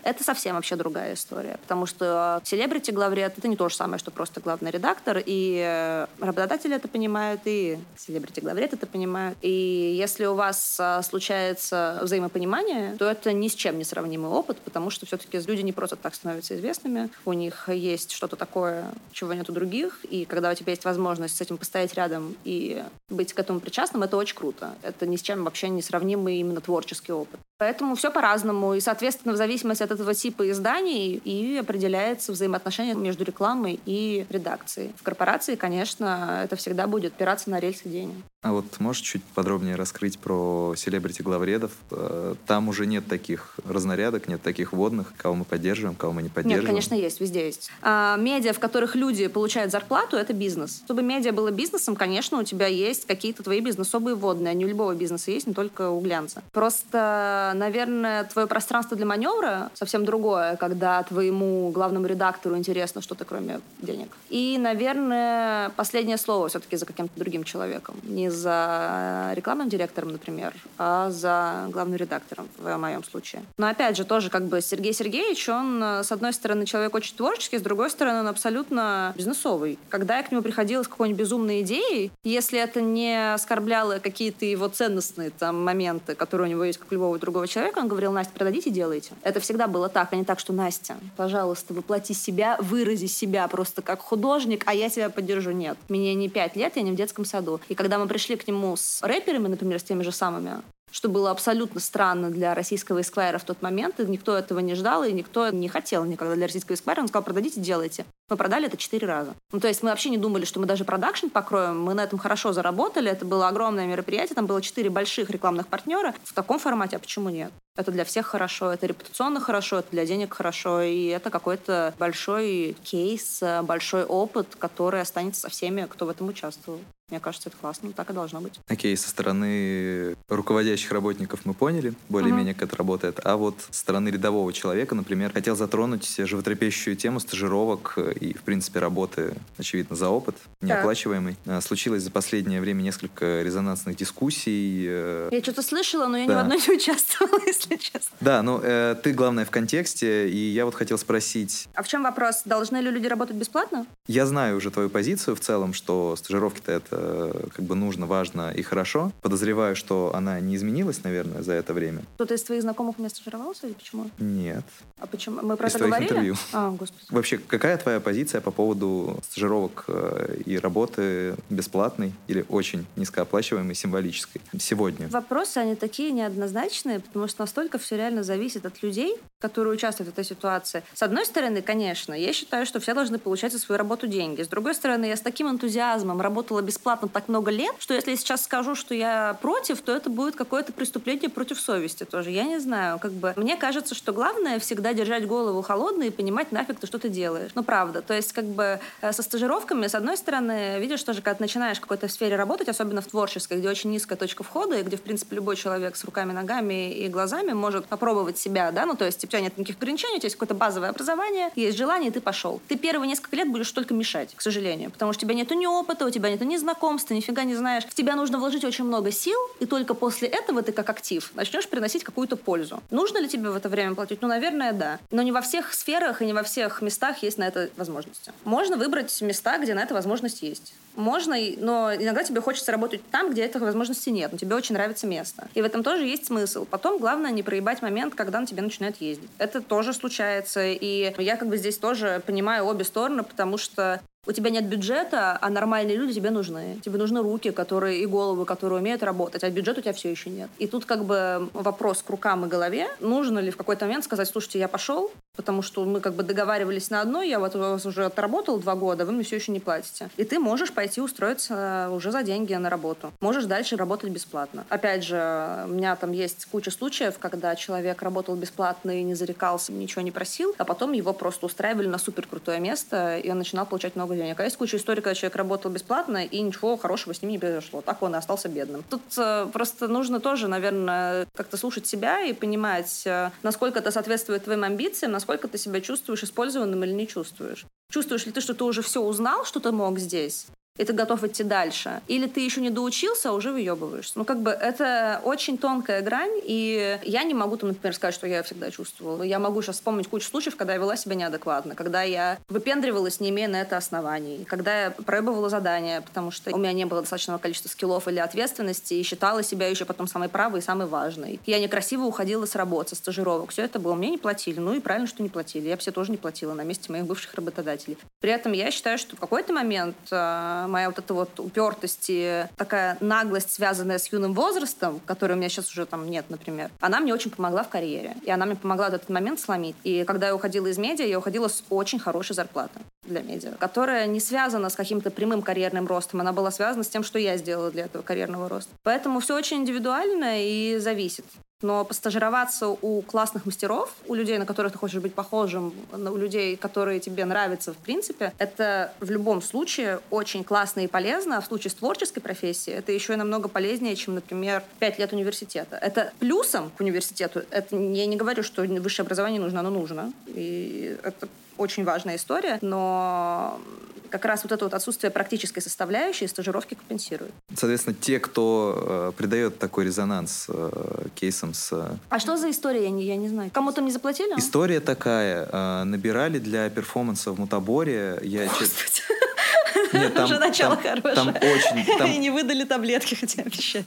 Это совсем вообще другая история, потому что селебрити главред — это не то же самое, что просто главный редактор, и э, работодатели это понимают, и селебрити главред это понимают. И если у вас а, случается взаимопонимание, то это ни с чем не сравнимый опыт, потому что все-таки люди не просто так становятся известными, у них есть что-то такое, чего нет у других, и когда у тебя есть возможность с этим постоять рядом и быть к этому причастным, это очень круто. Это ни с чем вообще не сравнимый именно творческий опыт. Поэтому все по-разному. И, соответственно, в зависимости от этого типа изданий и определяется взаимоотношение между рекламой и редакцией. В корпорации, конечно, это всегда будет опираться на рельсы денег. А вот можешь чуть подробнее раскрыть про селебрити главредов? Э, там уже нет таких разнарядок, нет таких водных, кого мы поддерживаем, кого мы не поддерживаем. Нет, конечно, есть, везде есть. А, медиа, в которых люди получают зарплату, это бизнес. Чтобы медиа было бизнесом, конечно, у тебя есть какие-то твои бизнесовые водные. Они у любого бизнеса есть, не только у глянца. Просто, наверное, твое пространство для маневра совсем другое, когда твоему главному редактору интересно что-то, кроме денег. И, наверное, последнее слово все-таки за каким-то другим человеком. Не за рекламным директором, например, а за главным редактором в моем случае. Но опять же, тоже как бы Сергей Сергеевич, он, с одной стороны, человек очень творческий, с другой стороны, он абсолютно бизнесовый. Когда я к нему приходила с какой-нибудь безумной идеей, если это не оскорбляло какие-то его ценностные там моменты, которые у него есть, как у любого другого человека, он говорил, Настя, продадите, делайте. Это всегда было так, а не так, что Настя, пожалуйста, воплоти себя, вырази себя просто как художник, а я тебя поддержу. Нет. Мне не пять лет, я не в детском саду. И когда мы пришли пришли к нему с рэперами, например, с теми же самыми, что было абсолютно странно для российского эсквайра в тот момент, и никто этого не ждал, и никто не хотел никогда для российского эсквайра. Он сказал, продадите, делайте. Мы продали это четыре раза. Ну, то есть мы вообще не думали, что мы даже продакшн покроем. Мы на этом хорошо заработали. Это было огромное мероприятие. Там было четыре больших рекламных партнера. В таком формате, а почему нет? Это для всех хорошо, это репутационно хорошо, это для денег хорошо, и это какой-то большой кейс, большой опыт, который останется со всеми, кто в этом участвовал. Мне кажется, это классно, так и должно быть. Окей, okay, со стороны руководящих работников мы поняли, более-менее uh-huh. как это работает. А вот со стороны рядового человека, например, хотел затронуть животрепещущую тему стажировок и, в принципе, работы, очевидно, за опыт, неоплачиваемый. Так. Случилось за последнее время несколько резонансных дискуссий. Э, я что-то слышала, но я да. ни в одной не участвовала, если честно. Да, ну э, ты, главное, в контексте, и я вот хотел спросить... А в чем вопрос? Должны ли люди работать бесплатно? Я знаю уже твою позицию в целом, что стажировки-то это Э, как бы нужно, важно и хорошо. Подозреваю, что она не изменилась, наверное, за это время. Кто-то из твоих знакомых меня стажировался или почему? Нет. А почему? Мы про из это твоих говорили? интервью. А, господи. Вообще, какая твоя позиция по поводу стажировок э, и работы бесплатной или очень низкооплачиваемой, символической сегодня? Вопросы, они такие неоднозначные, потому что настолько все реально зависит от людей, которые участвуют в этой ситуации. С одной стороны, конечно, я считаю, что все должны получать за свою работу деньги. С другой стороны, я с таким энтузиазмом работала бесплатно так много лет, что если я сейчас скажу, что я против, то это будет какое-то преступление против совести тоже. Я не знаю, как бы мне кажется, что главное всегда держать голову холодной и понимать, нафиг ты что ты делаешь. Ну, правда. То есть, как бы э, со стажировками, с одной стороны, видишь, тоже, когда ты начинаешь в какой-то сфере работать, особенно в творческой, где очень низкая точка входа, и где, в принципе, любой человек с руками, ногами и глазами может попробовать себя, да, ну, то есть у тебя нет никаких ограничений, у тебя есть какое-то базовое образование, есть желание, и ты пошел. Ты первые несколько лет будешь только мешать, к сожалению, потому что у тебя нет ни опыта, у тебя нет ни знакомств, нифига не знаешь. В тебя нужно вложить очень много сил, и только после этого ты как актив начнешь приносить какую-то пользу. Нужно ли тебе в это время платить? Ну, наверное, да. Но не во всех сферах и не во всех местах есть на это возможности. Можно выбрать места, где на это возможность есть. Можно, но иногда тебе хочется работать там, где этой возможности нет, но тебе очень нравится место. И в этом тоже есть смысл. Потом главное не проебать момент, когда на тебе начинают ездить. Это тоже случается, и я как бы здесь тоже понимаю обе стороны, потому что у тебя нет бюджета, а нормальные люди тебе нужны. Тебе нужны руки, которые и головы, которые умеют работать, а бюджета у тебя все еще нет. И тут как бы вопрос к рукам и голове. Нужно ли в какой-то момент сказать, слушайте, я пошел, потому что мы как бы договаривались на одно, я вот у вас уже отработал два года, вы мне все еще не платите. И ты можешь пойти устроиться уже за деньги на работу. Можешь дальше работать бесплатно. Опять же, у меня там есть куча случаев, когда человек работал бесплатно и не зарекался, ничего не просил, а потом его просто устраивали на супер крутое место, и он начинал получать много А есть куча историй, когда человек работал бесплатно, и ничего хорошего с ним не произошло. Так он и остался бедным. Тут э, просто нужно тоже, наверное, как-то слушать себя и понимать, э, насколько это соответствует твоим амбициям, насколько ты себя чувствуешь использованным или не чувствуешь. Чувствуешь ли ты, что ты уже все узнал, что ты мог здесь? И ты готов идти дальше. Или ты еще не доучился, а уже выебываешься. Ну, как бы это очень тонкая грань, и я не могу, там, например, сказать, что я всегда чувствовала. Я могу сейчас вспомнить кучу случаев, когда я вела себя неадекватно, когда я выпендривалась, не имея на это оснований, когда я проебывала задания, потому что у меня не было достаточного количества скиллов или ответственности, и считала себя еще потом самой правой и самой важной. Я некрасиво уходила с работы, со стажировок. Все это было. Мне не платили. Ну и правильно, что не платили. Я себе тоже не платила на месте моих бывших работодателей. При этом я считаю, что в какой-то момент а, моя вот эта вот упертость и такая наглость, связанная с юным возрастом, которой у меня сейчас уже там нет, например, она мне очень помогла в карьере. И она мне помогла этот момент сломить. И когда я уходила из медиа, я уходила с очень хорошей зарплатой для медиа, которая не связана с каким-то прямым карьерным ростом, она была связана с тем, что я сделала для этого карьерного роста. Поэтому все очень индивидуально и зависит. Но постажироваться у классных мастеров, у людей, на которых ты хочешь быть похожим, у людей, которые тебе нравятся в принципе, это в любом случае очень классно и полезно. А в случае с творческой профессией это еще и намного полезнее, чем, например, пять лет университета. Это плюсом к университету. Это, я не говорю, что высшее образование нужно, оно нужно. И это очень важная история, но как раз вот это вот отсутствие практической составляющей стажировки компенсирует. Соответственно, те, кто э, придает такой резонанс э, кейсам с... Э, а что за история, я не, я не знаю. Кому-то не заплатили? История такая. Э, набирали для перформанса в Мутаборе. Я Господи. Нет, там, Уже начало там, хорошее. Там очень... Там... И не выдали таблетки, хотя обещали.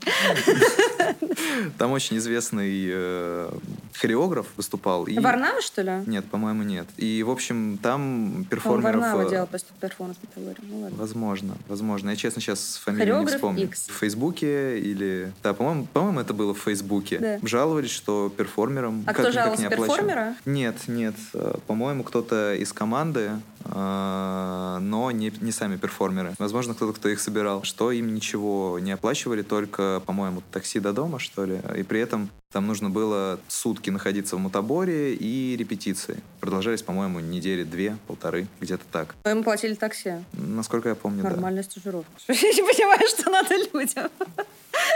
Там очень известный э, хореограф выступал. И... Варнава, что ли? Нет, по-моему, нет. И, в общем, там перформеров... Он Варнава э, делал просто перформанс, ну, Возможно, возможно. Я, честно, сейчас фамилию Хореограф не вспомню. X. В Фейсбуке или... Да, по-моему, по-моему, это было в Фейсбуке. Да. Жаловались, что перформерам... А как, кто жаловался, не перформера? Нет, нет. Э, по-моему, кто-то из команды а, но не, не сами перформеры. Возможно, кто-то, кто их собирал, что им ничего не оплачивали, только, по-моему, такси до дома, что ли. И при этом там нужно было сутки находиться в мутаборе и репетиции. Продолжались, по-моему, недели две, полторы, где-то так. Но им платили такси? Насколько я помню, Нормальная да. стажировка. Я не понимаю, что надо людям.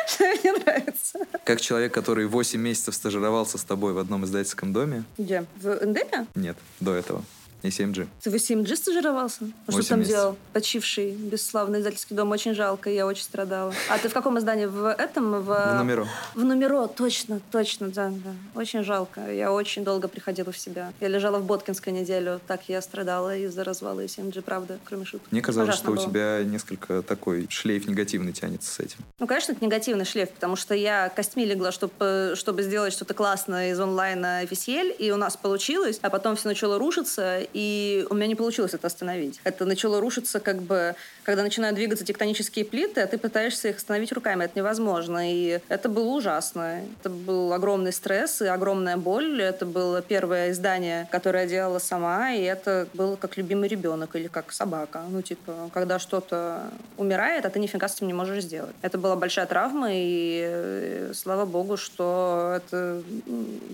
Что мне нравится. Как человек, который 8 месяцев стажировался с тобой в одном издательском доме. Где? В Эндеме? Нет, до этого. И 7G. Ты в 7G стажировался? А что там делал? Почивший, бесславный издательский дом. Очень жалко, я очень страдала. А ты в каком издании? В этом? В, в номеро. В номеро, точно, точно, да, да. Очень жалко. Я очень долго приходила в себя. Я лежала в Боткинской неделю. Так я страдала из-за развала и 7G, правда, кроме шуток. Мне казалось, Ужасно что было. у тебя несколько такой шлейф негативный тянется с этим. Ну, конечно, это негативный шлейф, потому что я костьми легла, чтобы, чтобы сделать что-то классное из онлайна FSL, и у нас получилось, а потом все начало рушиться, и у меня не получилось это остановить. Это начало рушиться как бы, когда начинают двигаться тектонические плиты, а ты пытаешься их остановить руками. Это невозможно. И это было ужасно. Это был огромный стресс и огромная боль. Это было первое издание, которое я делала сама, и это было как любимый ребенок или как собака. Ну, типа, когда что-то умирает, а ты нифига с этим не можешь сделать. Это была большая травма, и э, слава богу, что это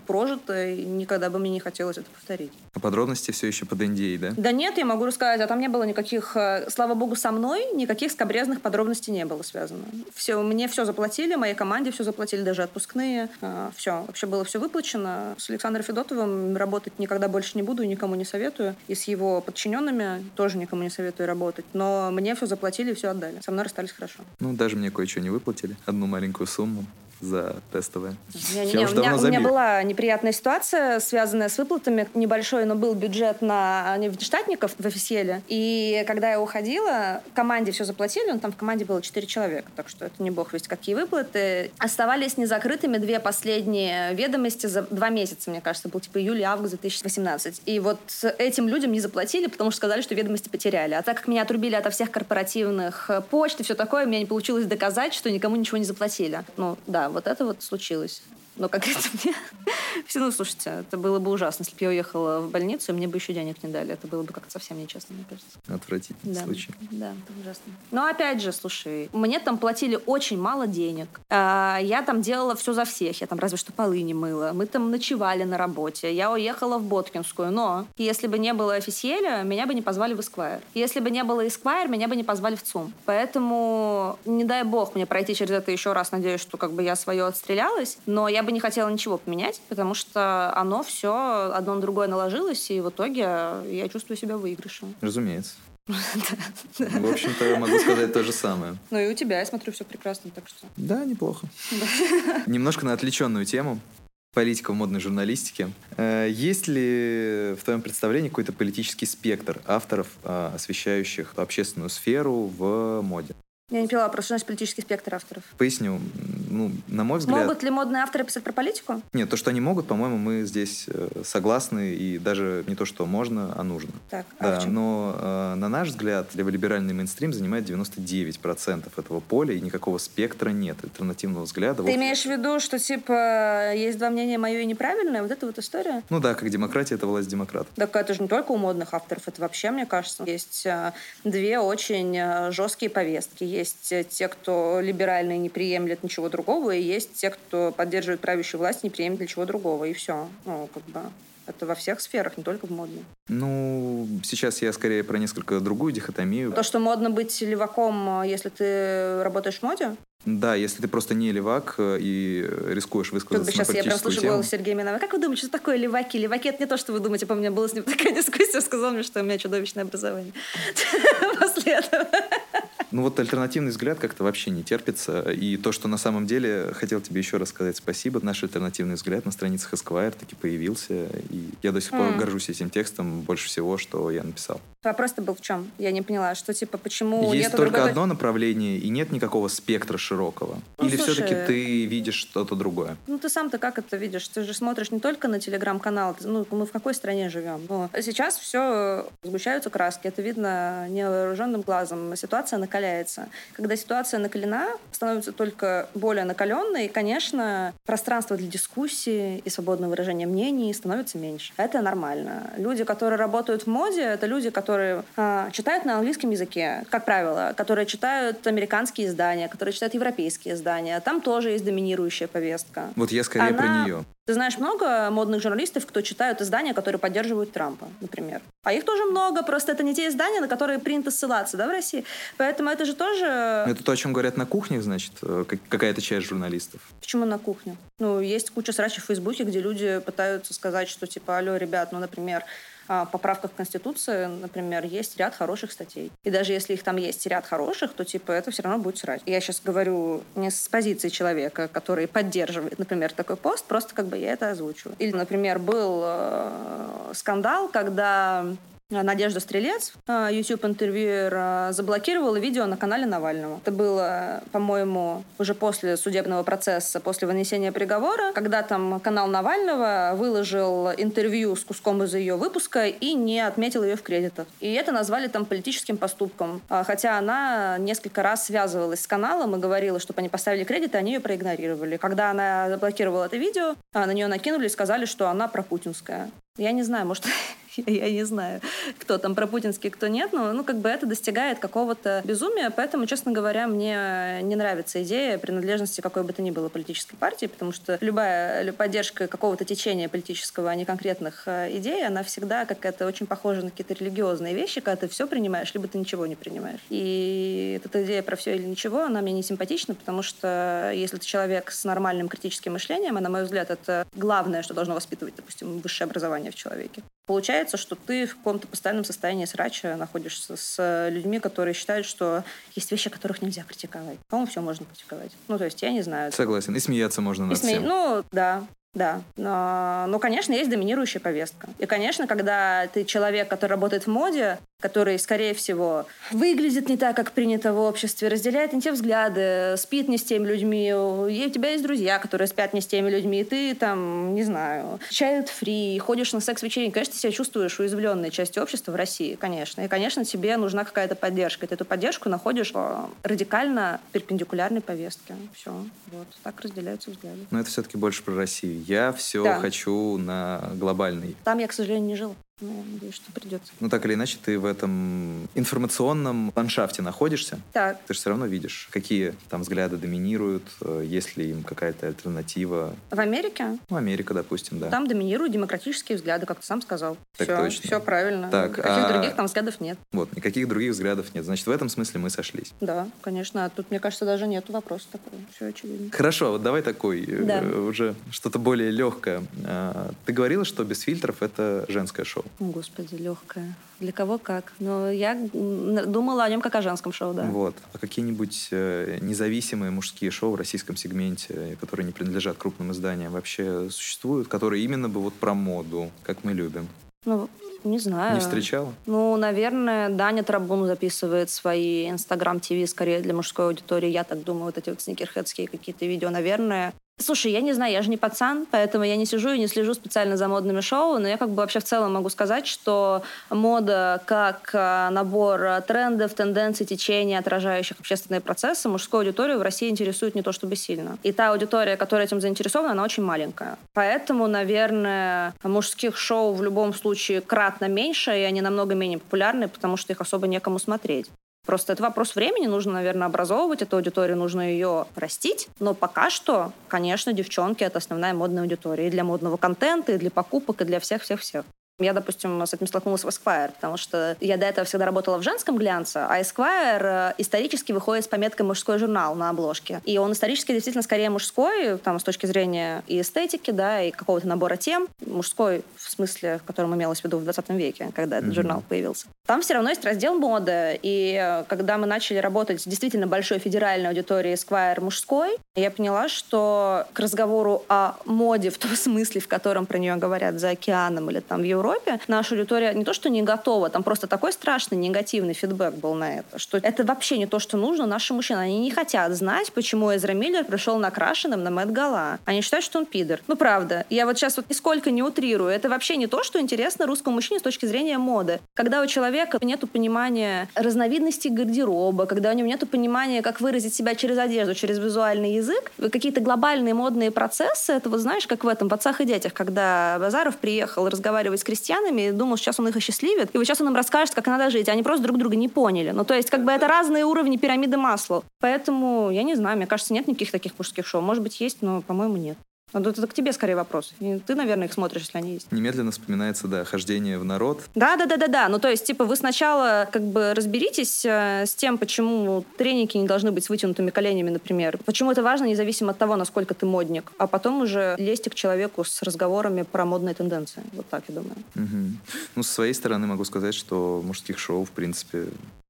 прожито, и никогда бы мне не хотелось это повторить. А подробности все еще под NDA, да? Да нет, я могу рассказать, а там не было никаких, э, слава богу, со мной никаких скобрезных подробностей не было связано. Все, мне все заплатили, моей команде все заплатили, даже отпускные. Э, все, вообще было все выплачено. С Александром Федотовым работать никогда больше не буду, никому не советую. И с его подчиненными тоже никому не советую работать. Но мне все заплатили и все отдали. Со мной расстались хорошо. Ну, даже мне кое-что не выплатили. Одну маленькую сумму. За тестовое. Не, не, у, меня, у меня была неприятная ситуация, связанная с выплатами. Небольшой, но был бюджет на внештатников в офиселе. И когда я уходила, команде все заплатили, но там в команде было 4 человека, так что это не бог весть какие выплаты. Оставались незакрытыми две последние ведомости за два месяца, мне кажется, был типа июль-август 2018. И вот этим людям не заплатили, потому что сказали, что ведомости потеряли. А так как меня отрубили ото всех корпоративных почт и все такое, мне не получилось доказать, что никому ничего не заплатили. Ну, да, вот это вот случилось. Но как это мне... Все, ну, слушайте, это было бы ужасно, если бы я уехала в больницу, и мне бы еще денег не дали. Это было бы как-то совсем нечестно, мне кажется. Отвратительный да. случай. Да, это ужасно. Но опять же, слушай, мне там платили очень мало денег. А, я там делала все за всех. Я там разве что полы не мыла. Мы там ночевали на работе. Я уехала в Боткинскую. Но если бы не было официэля, меня бы не позвали в Esquire. Если бы не было Esquire, меня бы не позвали в ЦУМ. Поэтому, не дай бог мне пройти через это еще раз. Надеюсь, что как бы я свое отстрелялась. Но я бы не хотела ничего поменять, потому что оно все одно на другое наложилось, и в итоге я чувствую себя выигрышем. Разумеется. В общем-то, могу сказать то же самое. Ну и у тебя, я смотрю, все прекрасно, так что... Да, неплохо. Немножко на отвлеченную тему политика в модной журналистике. Э, есть ли в твоем представлении какой-то политический спектр авторов, а, освещающих общественную сферу в моде? Я не поняла, просто у нас политический спектр авторов. Поясню. Ну, на мой взгляд... Могут ли модные авторы писать про политику? Нет, то, что они могут, по-моему, мы здесь э, согласны, и даже не то, что можно, а нужно. Так, а да, но э, на наш взгляд, леволиберальный мейнстрим занимает 99% этого поля, и никакого спектра нет, альтернативного взгляда. Ты вот... имеешь в виду, что, типа, есть два мнения, мое и неправильное? Вот это вот история? Ну да, как демократия — это власть демократов. Так это же не только у модных авторов, это вообще, мне кажется, есть э, две очень жесткие повестки есть э, те, кто либеральные не приемлет ничего другого, и есть те, кто поддерживает правящую власть, не приемлет ничего другого, и все. Ну, как бы это во всех сферах, не только в модной. Ну, сейчас я скорее про несколько другую дихотомию. То, что модно быть леваком, э, если ты работаешь в моде? Да, если ты просто не левак э, и рискуешь высказаться Тут бы сейчас я прям слышу голос Сергея Минова. Как вы думаете, что такое леваки? Леваки — это не то, что вы думаете. По мне была с ним такая дискуссия, сказал мне, что у меня чудовищное образование. После этого. Ну вот альтернативный взгляд как-то вообще не терпится. И то, что на самом деле, хотел тебе еще раз сказать спасибо. Наш альтернативный взгляд на страницах Esquire таки появился. И я до сих пор mm. горжусь этим текстом больше всего, что я написал. Вопрос-то был в чем? Я не поняла, что типа почему Есть только другой... одно направление, и нет никакого спектра широкого. Ну, Или слушай, все-таки ты видишь что-то другое? Ну ты сам-то как это видишь? Ты же смотришь не только на телеграм-канал. Ну, мы в какой стране живем? Ну, сейчас все сгущаются краски. Это видно невооруженным глазом. Ситуация накаляется. Когда ситуация накалена, становится только более накаленной, и, конечно, пространство для дискуссии и свободного выражения мнений становится меньше. Это нормально. Люди, которые работают в моде, это люди, которые которые э, читают на английском языке, как правило, которые читают американские издания, которые читают европейские издания. Там тоже есть доминирующая повестка. Вот я скорее Она... про нее. Ты знаешь много модных журналистов, кто читают издания, которые поддерживают Трампа, например. А их тоже много, просто это не те издания, на которые принято ссылаться, да, в России. Поэтому это же тоже... Это то, о чем говорят на кухнях, значит, э, какая-то часть журналистов. Почему на кухне? Ну, есть куча срачей в Фейсбуке, где люди пытаются сказать, что типа, алло, ребят, ну, например, поправках в Конституции, например, есть ряд хороших статей. И даже если их там есть ряд хороших, то типа это все равно будет срать. Я сейчас говорю не с позиции человека, который поддерживает, например, такой пост, просто как бы я это озвучиваю. Или, например, был э, скандал, когда Надежда Стрелец, а, YouTube-интервьюер, а, заблокировала видео на канале Навального. Это было, по-моему, уже после судебного процесса, после вынесения приговора, когда там канал Навального выложил интервью с куском из ее выпуска и не отметил ее в кредитах. И это назвали там политическим поступком. Хотя она несколько раз связывалась с каналом и говорила, чтобы они поставили кредиты, они ее проигнорировали. Когда она заблокировала это видео, на нее накинули и сказали, что она пропутинская. Я не знаю, может, я не знаю, кто там про путинский, кто нет, но ну, как бы это достигает какого-то безумия, поэтому, честно говоря, мне не нравится идея принадлежности какой бы то ни было политической партии, потому что любая поддержка какого-то течения политического, а не конкретных э, идей, она всегда какая-то очень похожа на какие-то религиозные вещи, когда ты все принимаешь, либо ты ничего не принимаешь. И эта идея про все или ничего, она мне не симпатична, потому что если ты человек с нормальным критическим мышлением, а на мой взгляд, это главное, что должно воспитывать, допустим, высшее образование в человеке, Получается, что ты в каком-то постоянном состоянии срача находишься с людьми, которые считают, что есть вещи, которых нельзя критиковать. По-моему, все можно критиковать. Ну, то есть, я не знаю. Согласен. И смеяться можно над И сме- всем. Ну, да. Да, но, но, конечно, есть доминирующая повестка. И, конечно, когда ты человек, который работает в моде, который, скорее всего, выглядит не так, как принято в обществе, разделяет не те взгляды, спит не с теми людьми, и у тебя есть друзья, которые спят не с теми людьми, и ты там, не знаю, child free, ходишь на секс-вечеринки, конечно, ты себя чувствуешь уязвленной частью общества в России, конечно. И, конечно, тебе нужна какая-то поддержка. И ты эту поддержку находишь по радикально перпендикулярной повестке. Все. Вот. Так разделяются взгляды. Но это все-таки больше про Россию. Я все Да. хочу на глобальный. Там я, к сожалению, не жил. Но я надеюсь, что придется. Ну, так или иначе, ты в этом информационном ландшафте находишься. Так, Ты же все равно видишь, какие там взгляды доминируют, э, есть ли им какая-то альтернатива. в Америке Ну, Америка, допустим, да. там доминируют демократические взгляды, как ты сам сказал. Так все, точно. Все правильно. Так, Каких а- других там взглядов нет. Вот, никаких других взглядов нет. Значит, в этом смысле мы сошлись. Да, конечно. А тут, мне кажется, даже нет вопроса такого. Все очевидно. Хорошо, вот давай такой, э, Да. уже что-то более легкое. А, Ты говорила, что без фильтров это женское шоу. Господи, легкое. Для кого как. Но я думала о нем как о женском шоу, да. Вот. А какие-нибудь э, независимые мужские шоу в российском сегменте, э, которые не принадлежат крупным изданиям, вообще существуют, которые именно бы вот про моду, как мы любим? Ну, не знаю. Не встречала? Ну, наверное, Даня Трабун записывает свои Инстаграм ТВ скорее для мужской аудитории. Я так думаю, вот эти вот сникерхедские какие-то видео, наверное. Слушай, я не знаю, я же не пацан, поэтому я не сижу и не слежу специально за модными шоу, но я как бы вообще в целом могу сказать, что мода как а, набор трендов, тенденций, течений, отражающих общественные процессы, мужскую аудиторию в России интересует не то чтобы сильно. И та аудитория, которая этим заинтересована, она очень маленькая. Поэтому, наверное, мужских шоу в любом случае кратно меньше, и они намного менее популярны, потому что их особо некому смотреть. Просто это вопрос времени, нужно, наверное, образовывать эту аудиторию, нужно ее растить. Но пока что, конечно, девчонки — это основная модная аудитория и для модного контента, и для покупок, и для всех-всех-всех. Я, допустим, с этим столкнулась в Esquire, потому что я до этого всегда работала в женском глянце, а Esquire э, исторически выходит с пометкой «мужской журнал» на обложке. И он исторически действительно скорее мужской, там, с точки зрения и эстетики, да, и какого-то набора тем. Мужской в смысле, в котором имелось в виду в 20 веке, когда этот Мгм. журнал появился. Там все равно есть раздел моды. И э, когда мы начали работать с действительно большой федеральной аудиторией Esquire мужской, я поняла, что к разговору о моде в том смысле, в котором про нее говорят за океаном или там в Европе, наша аудитория не то что не готова, там просто такой страшный негативный фидбэк был на это, что это вообще не то, что нужно нашим мужчинам. Они не хотят знать, почему Эзра Миллер пришел накрашенным на Мэтт Гала. Они считают, что он пидор. Ну, правда. Я вот сейчас вот нисколько не утрирую. Это вообще не то, что интересно русскому мужчине с точки зрения моды. Когда у человека нет понимания разновидностей гардероба, когда у него нет понимания, как выразить себя через одежду, через визуальный язык, какие-то глобальные модные процессы, это вот знаешь, как в этом «В отцах и детях», когда Базаров приехал разговаривать с крестьянами и думал, сейчас он их осчастливит, и вот сейчас он им расскажет, как надо жить. Они просто друг друга не поняли. Ну, то есть, как бы это разные уровни пирамиды масла. Поэтому, я не знаю, мне кажется, нет никаких таких мужских шоу. Может быть, есть, но, по-моему, нет. Ну, Это к тебе скорее вопрос. И ты, наверное, их смотришь, если они есть. Немедленно вспоминается, да, хождение в народ. Да, да, да, да, да. Ну, то есть, типа, вы сначала как бы разберитесь э, с тем, почему треники не должны быть с вытянутыми коленями, например. Почему это важно, независимо от того, насколько ты модник. А потом уже лезьте к человеку с разговорами про модные тенденции. Вот так, я думаю. Мгм. Ну, с своей стороны могу сказать, что мужских шоу, в принципе,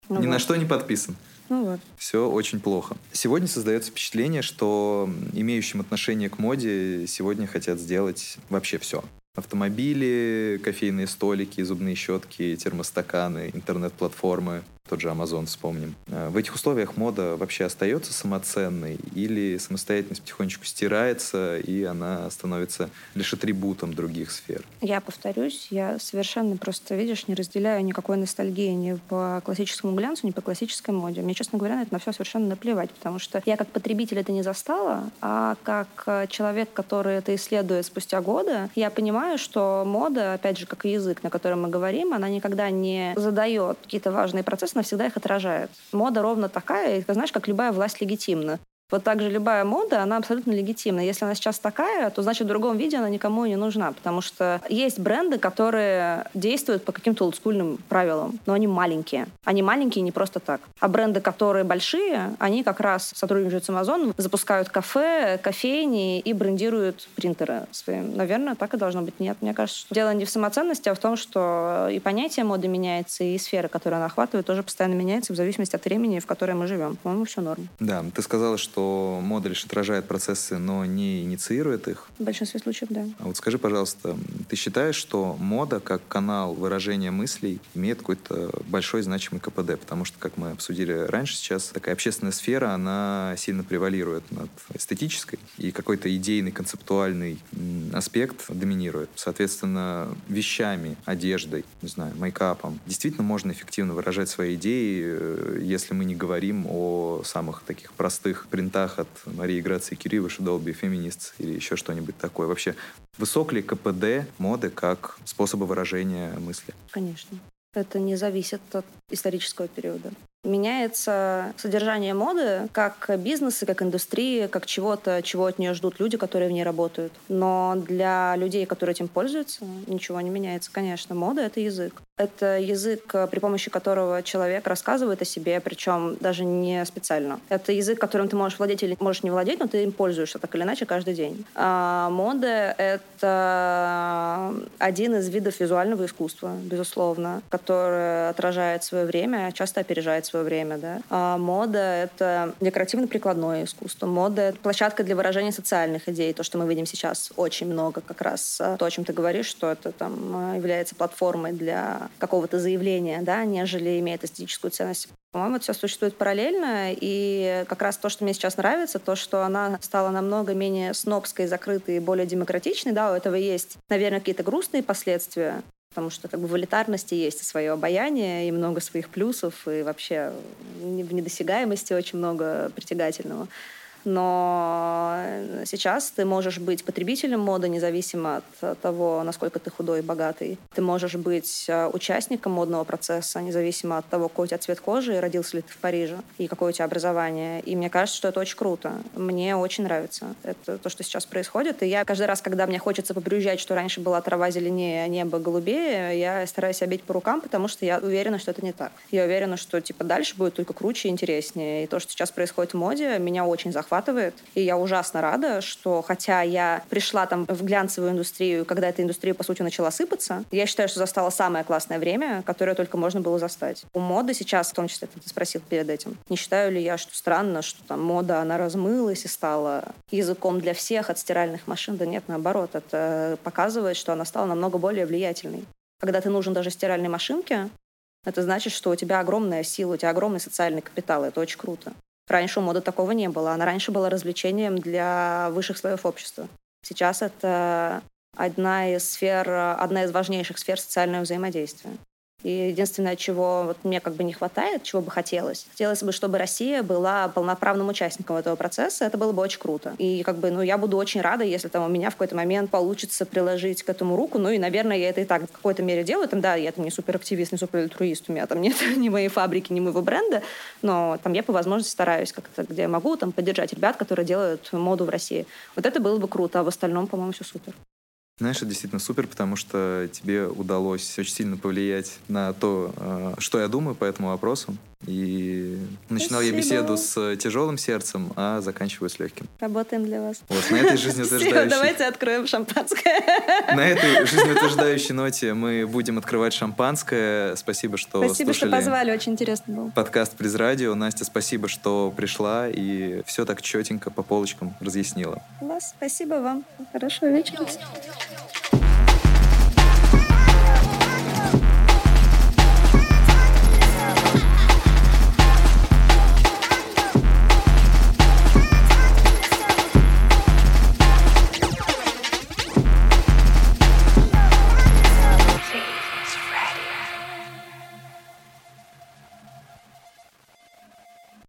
Ну ни на вот. что не подписан. Ну вот. Все очень плохо. Сегодня создается впечатление, что имеющим отношение к моде сегодня хотят сделать вообще все. Автомобили, кофейные столики, зубные щетки, термостаканы, интернет-платформы, тот же Amazon вспомним. Э, В этих условиях мода вообще остается самоценной или самостоятельность потихонечку стирается, и она становится лишь атрибутом других сфер? Я повторюсь, я совершенно просто, видишь, не разделяю никакой ностальгии ни по классическому глянцу, ни по классической моде. Мне, честно говоря, на это на все совершенно наплевать, потому что я как потребитель это не застала, а как э, человек, который это исследует спустя годы, я понимаю, что мода, опять же, как и язык, на котором мы говорим, она никогда не задает какие-то важные процессы, она всегда их отражает. Мода ровно такая, и, знаешь, как любая власть легитимна. Вот так же любая мода, она абсолютно легитимна. Если она сейчас такая, то значит в другом виде она никому не нужна, потому что есть бренды, которые действуют по каким-то олдскульным правилам, но они маленькие. Они маленькие не просто так. А бренды, которые большие, они как раз сотрудничают с Amazon, запускают кафе, кофейни и брендируют принтеры своим. Наверное, так и должно быть. Нет, мне кажется, что дело не в самоценности, а в том, что и понятие моды меняется, и сфера, которую она охватывает, тоже постоянно меняется в зависимости от времени, в которое мы живем. По-моему, все норм. Да, ты сказала, что что мода лишь отражает процессы, но не инициирует их. В большинстве случаев, да. А вот скажи, пожалуйста, ты считаешь, что мода как канал выражения мыслей имеет какой-то большой значимый КПД? Потому что, как мы обсудили раньше, сейчас такая общественная сфера, она сильно превалирует над эстетической, и какой-то идейный, концептуальный аспект доминирует. Соответственно, вещами, одеждой, не знаю, мейкапом действительно можно эффективно выражать свои идеи, э, если мы не говорим о самых таких простых принципах принтах от Марии Грации Кирилловой, Долби феминист или еще что-нибудь такое. Вообще, высок ли КПД моды как способа выражения мысли? Конечно. Это не зависит от исторического периода. Меняется содержание моды как бизнеса, как индустрии, как чего-то, чего от нее ждут люди, которые в ней работают. Но для людей, которые этим пользуются, ничего не меняется, конечно. Мода — это язык. Это язык, при помощи которого человек рассказывает о себе, причем даже не специально. Это язык, которым ты можешь владеть или можешь не владеть, но ты им пользуешься так или иначе каждый день. А мода — это один из видов визуального искусства, безусловно, который отражает свое время, часто опережает свое время. Да? А мода — это декоративно-прикладное искусство. Мода — это площадка для выражения социальных идей. То, что мы видим сейчас очень много как раз. А, то, о чем ты говоришь, что это там а, является платформой для какого-то заявления, да, нежели имеет эстетическую ценность. По-моему, это все существует параллельно, и как раз то, что мне сейчас нравится, то, что она стала намного менее снобской, закрытой и более демократичной, да, у этого есть, наверное, какие-то грустные последствия, потому что как бы в элитарности есть свое обаяние и много своих плюсов, и вообще в недосягаемости очень много притягательного но сейчас ты можешь быть потребителем моды независимо от того, насколько ты худой и богатый. Ты можешь быть э, участником модного процесса, независимо от того, какой у тебя цвет кожи, и родился ли ты в Париже, и какое у тебя образование. И мне кажется, что это очень круто. Мне очень нравится это то, что сейчас происходит. И я каждый раз, когда мне хочется побрюзжать, что раньше была трава зеленее, а небо голубее, я стараюсь себя бить по рукам, потому что я уверена, что это не так. Я уверена, что типа дальше будет только круче и интереснее. И то, что сейчас происходит в моде, меня очень захватывает захватывает. И я ужасно рада, что хотя я пришла там в глянцевую индустрию, когда эта индустрия, по сути, начала сыпаться, я считаю, что застала самое классное время, которое только можно было застать. У моды сейчас, в том числе, ты спросил перед этим, не считаю ли я, что странно, что там мода, она размылась и стала языком для всех от стиральных машин? Да нет, наоборот, это показывает, что она стала намного более влиятельной. Когда ты нужен даже стиральной машинке, это значит, что у тебя огромная сила, у тебя огромный социальный капитал. Это очень круто. Раньше у моды такого не было. Она раньше была развлечением для высших слоев общества. Сейчас это одна из сфер, одна из важнейших сфер социального взаимодействия. И единственное, чего вот мне как бы не хватает, чего бы хотелось, хотелось бы, чтобы Россия была полноправным участником этого процесса. Это было бы очень круто. И как бы, ну, я буду очень рада, если там у меня в какой-то момент получится приложить к этому руку. Ну и, наверное, я это и так в какой-то мере делаю. Там, да, я там не суперактивист, не суперальтруист, у меня там нет ни моей фабрики, ни моего бренда, но там я по возможности стараюсь как-то, где могу, там поддержать ребят, которые делают моду в России. Вот это было бы круто, а в остальном, по-моему, все супер. Знаешь, это действительно супер, потому что тебе удалось очень сильно повлиять на то, э, что я думаю по этому вопросу. И начинал Спасибо. я беседу с тяжелым сердцем, а заканчиваю с легким. Работаем для вас. Вот, на этой жизнеутверждающей... давайте откроем шампанское. На этой жизнеутверждающей ноте мы будем открывать шампанское. Спасибо, что Спасибо, что позвали, очень интересно было. Подкаст «Приз радио». Настя, спасибо, что пришла и все так четенько по полочкам разъяснила. Вас, спасибо вам. Хорошего вечера.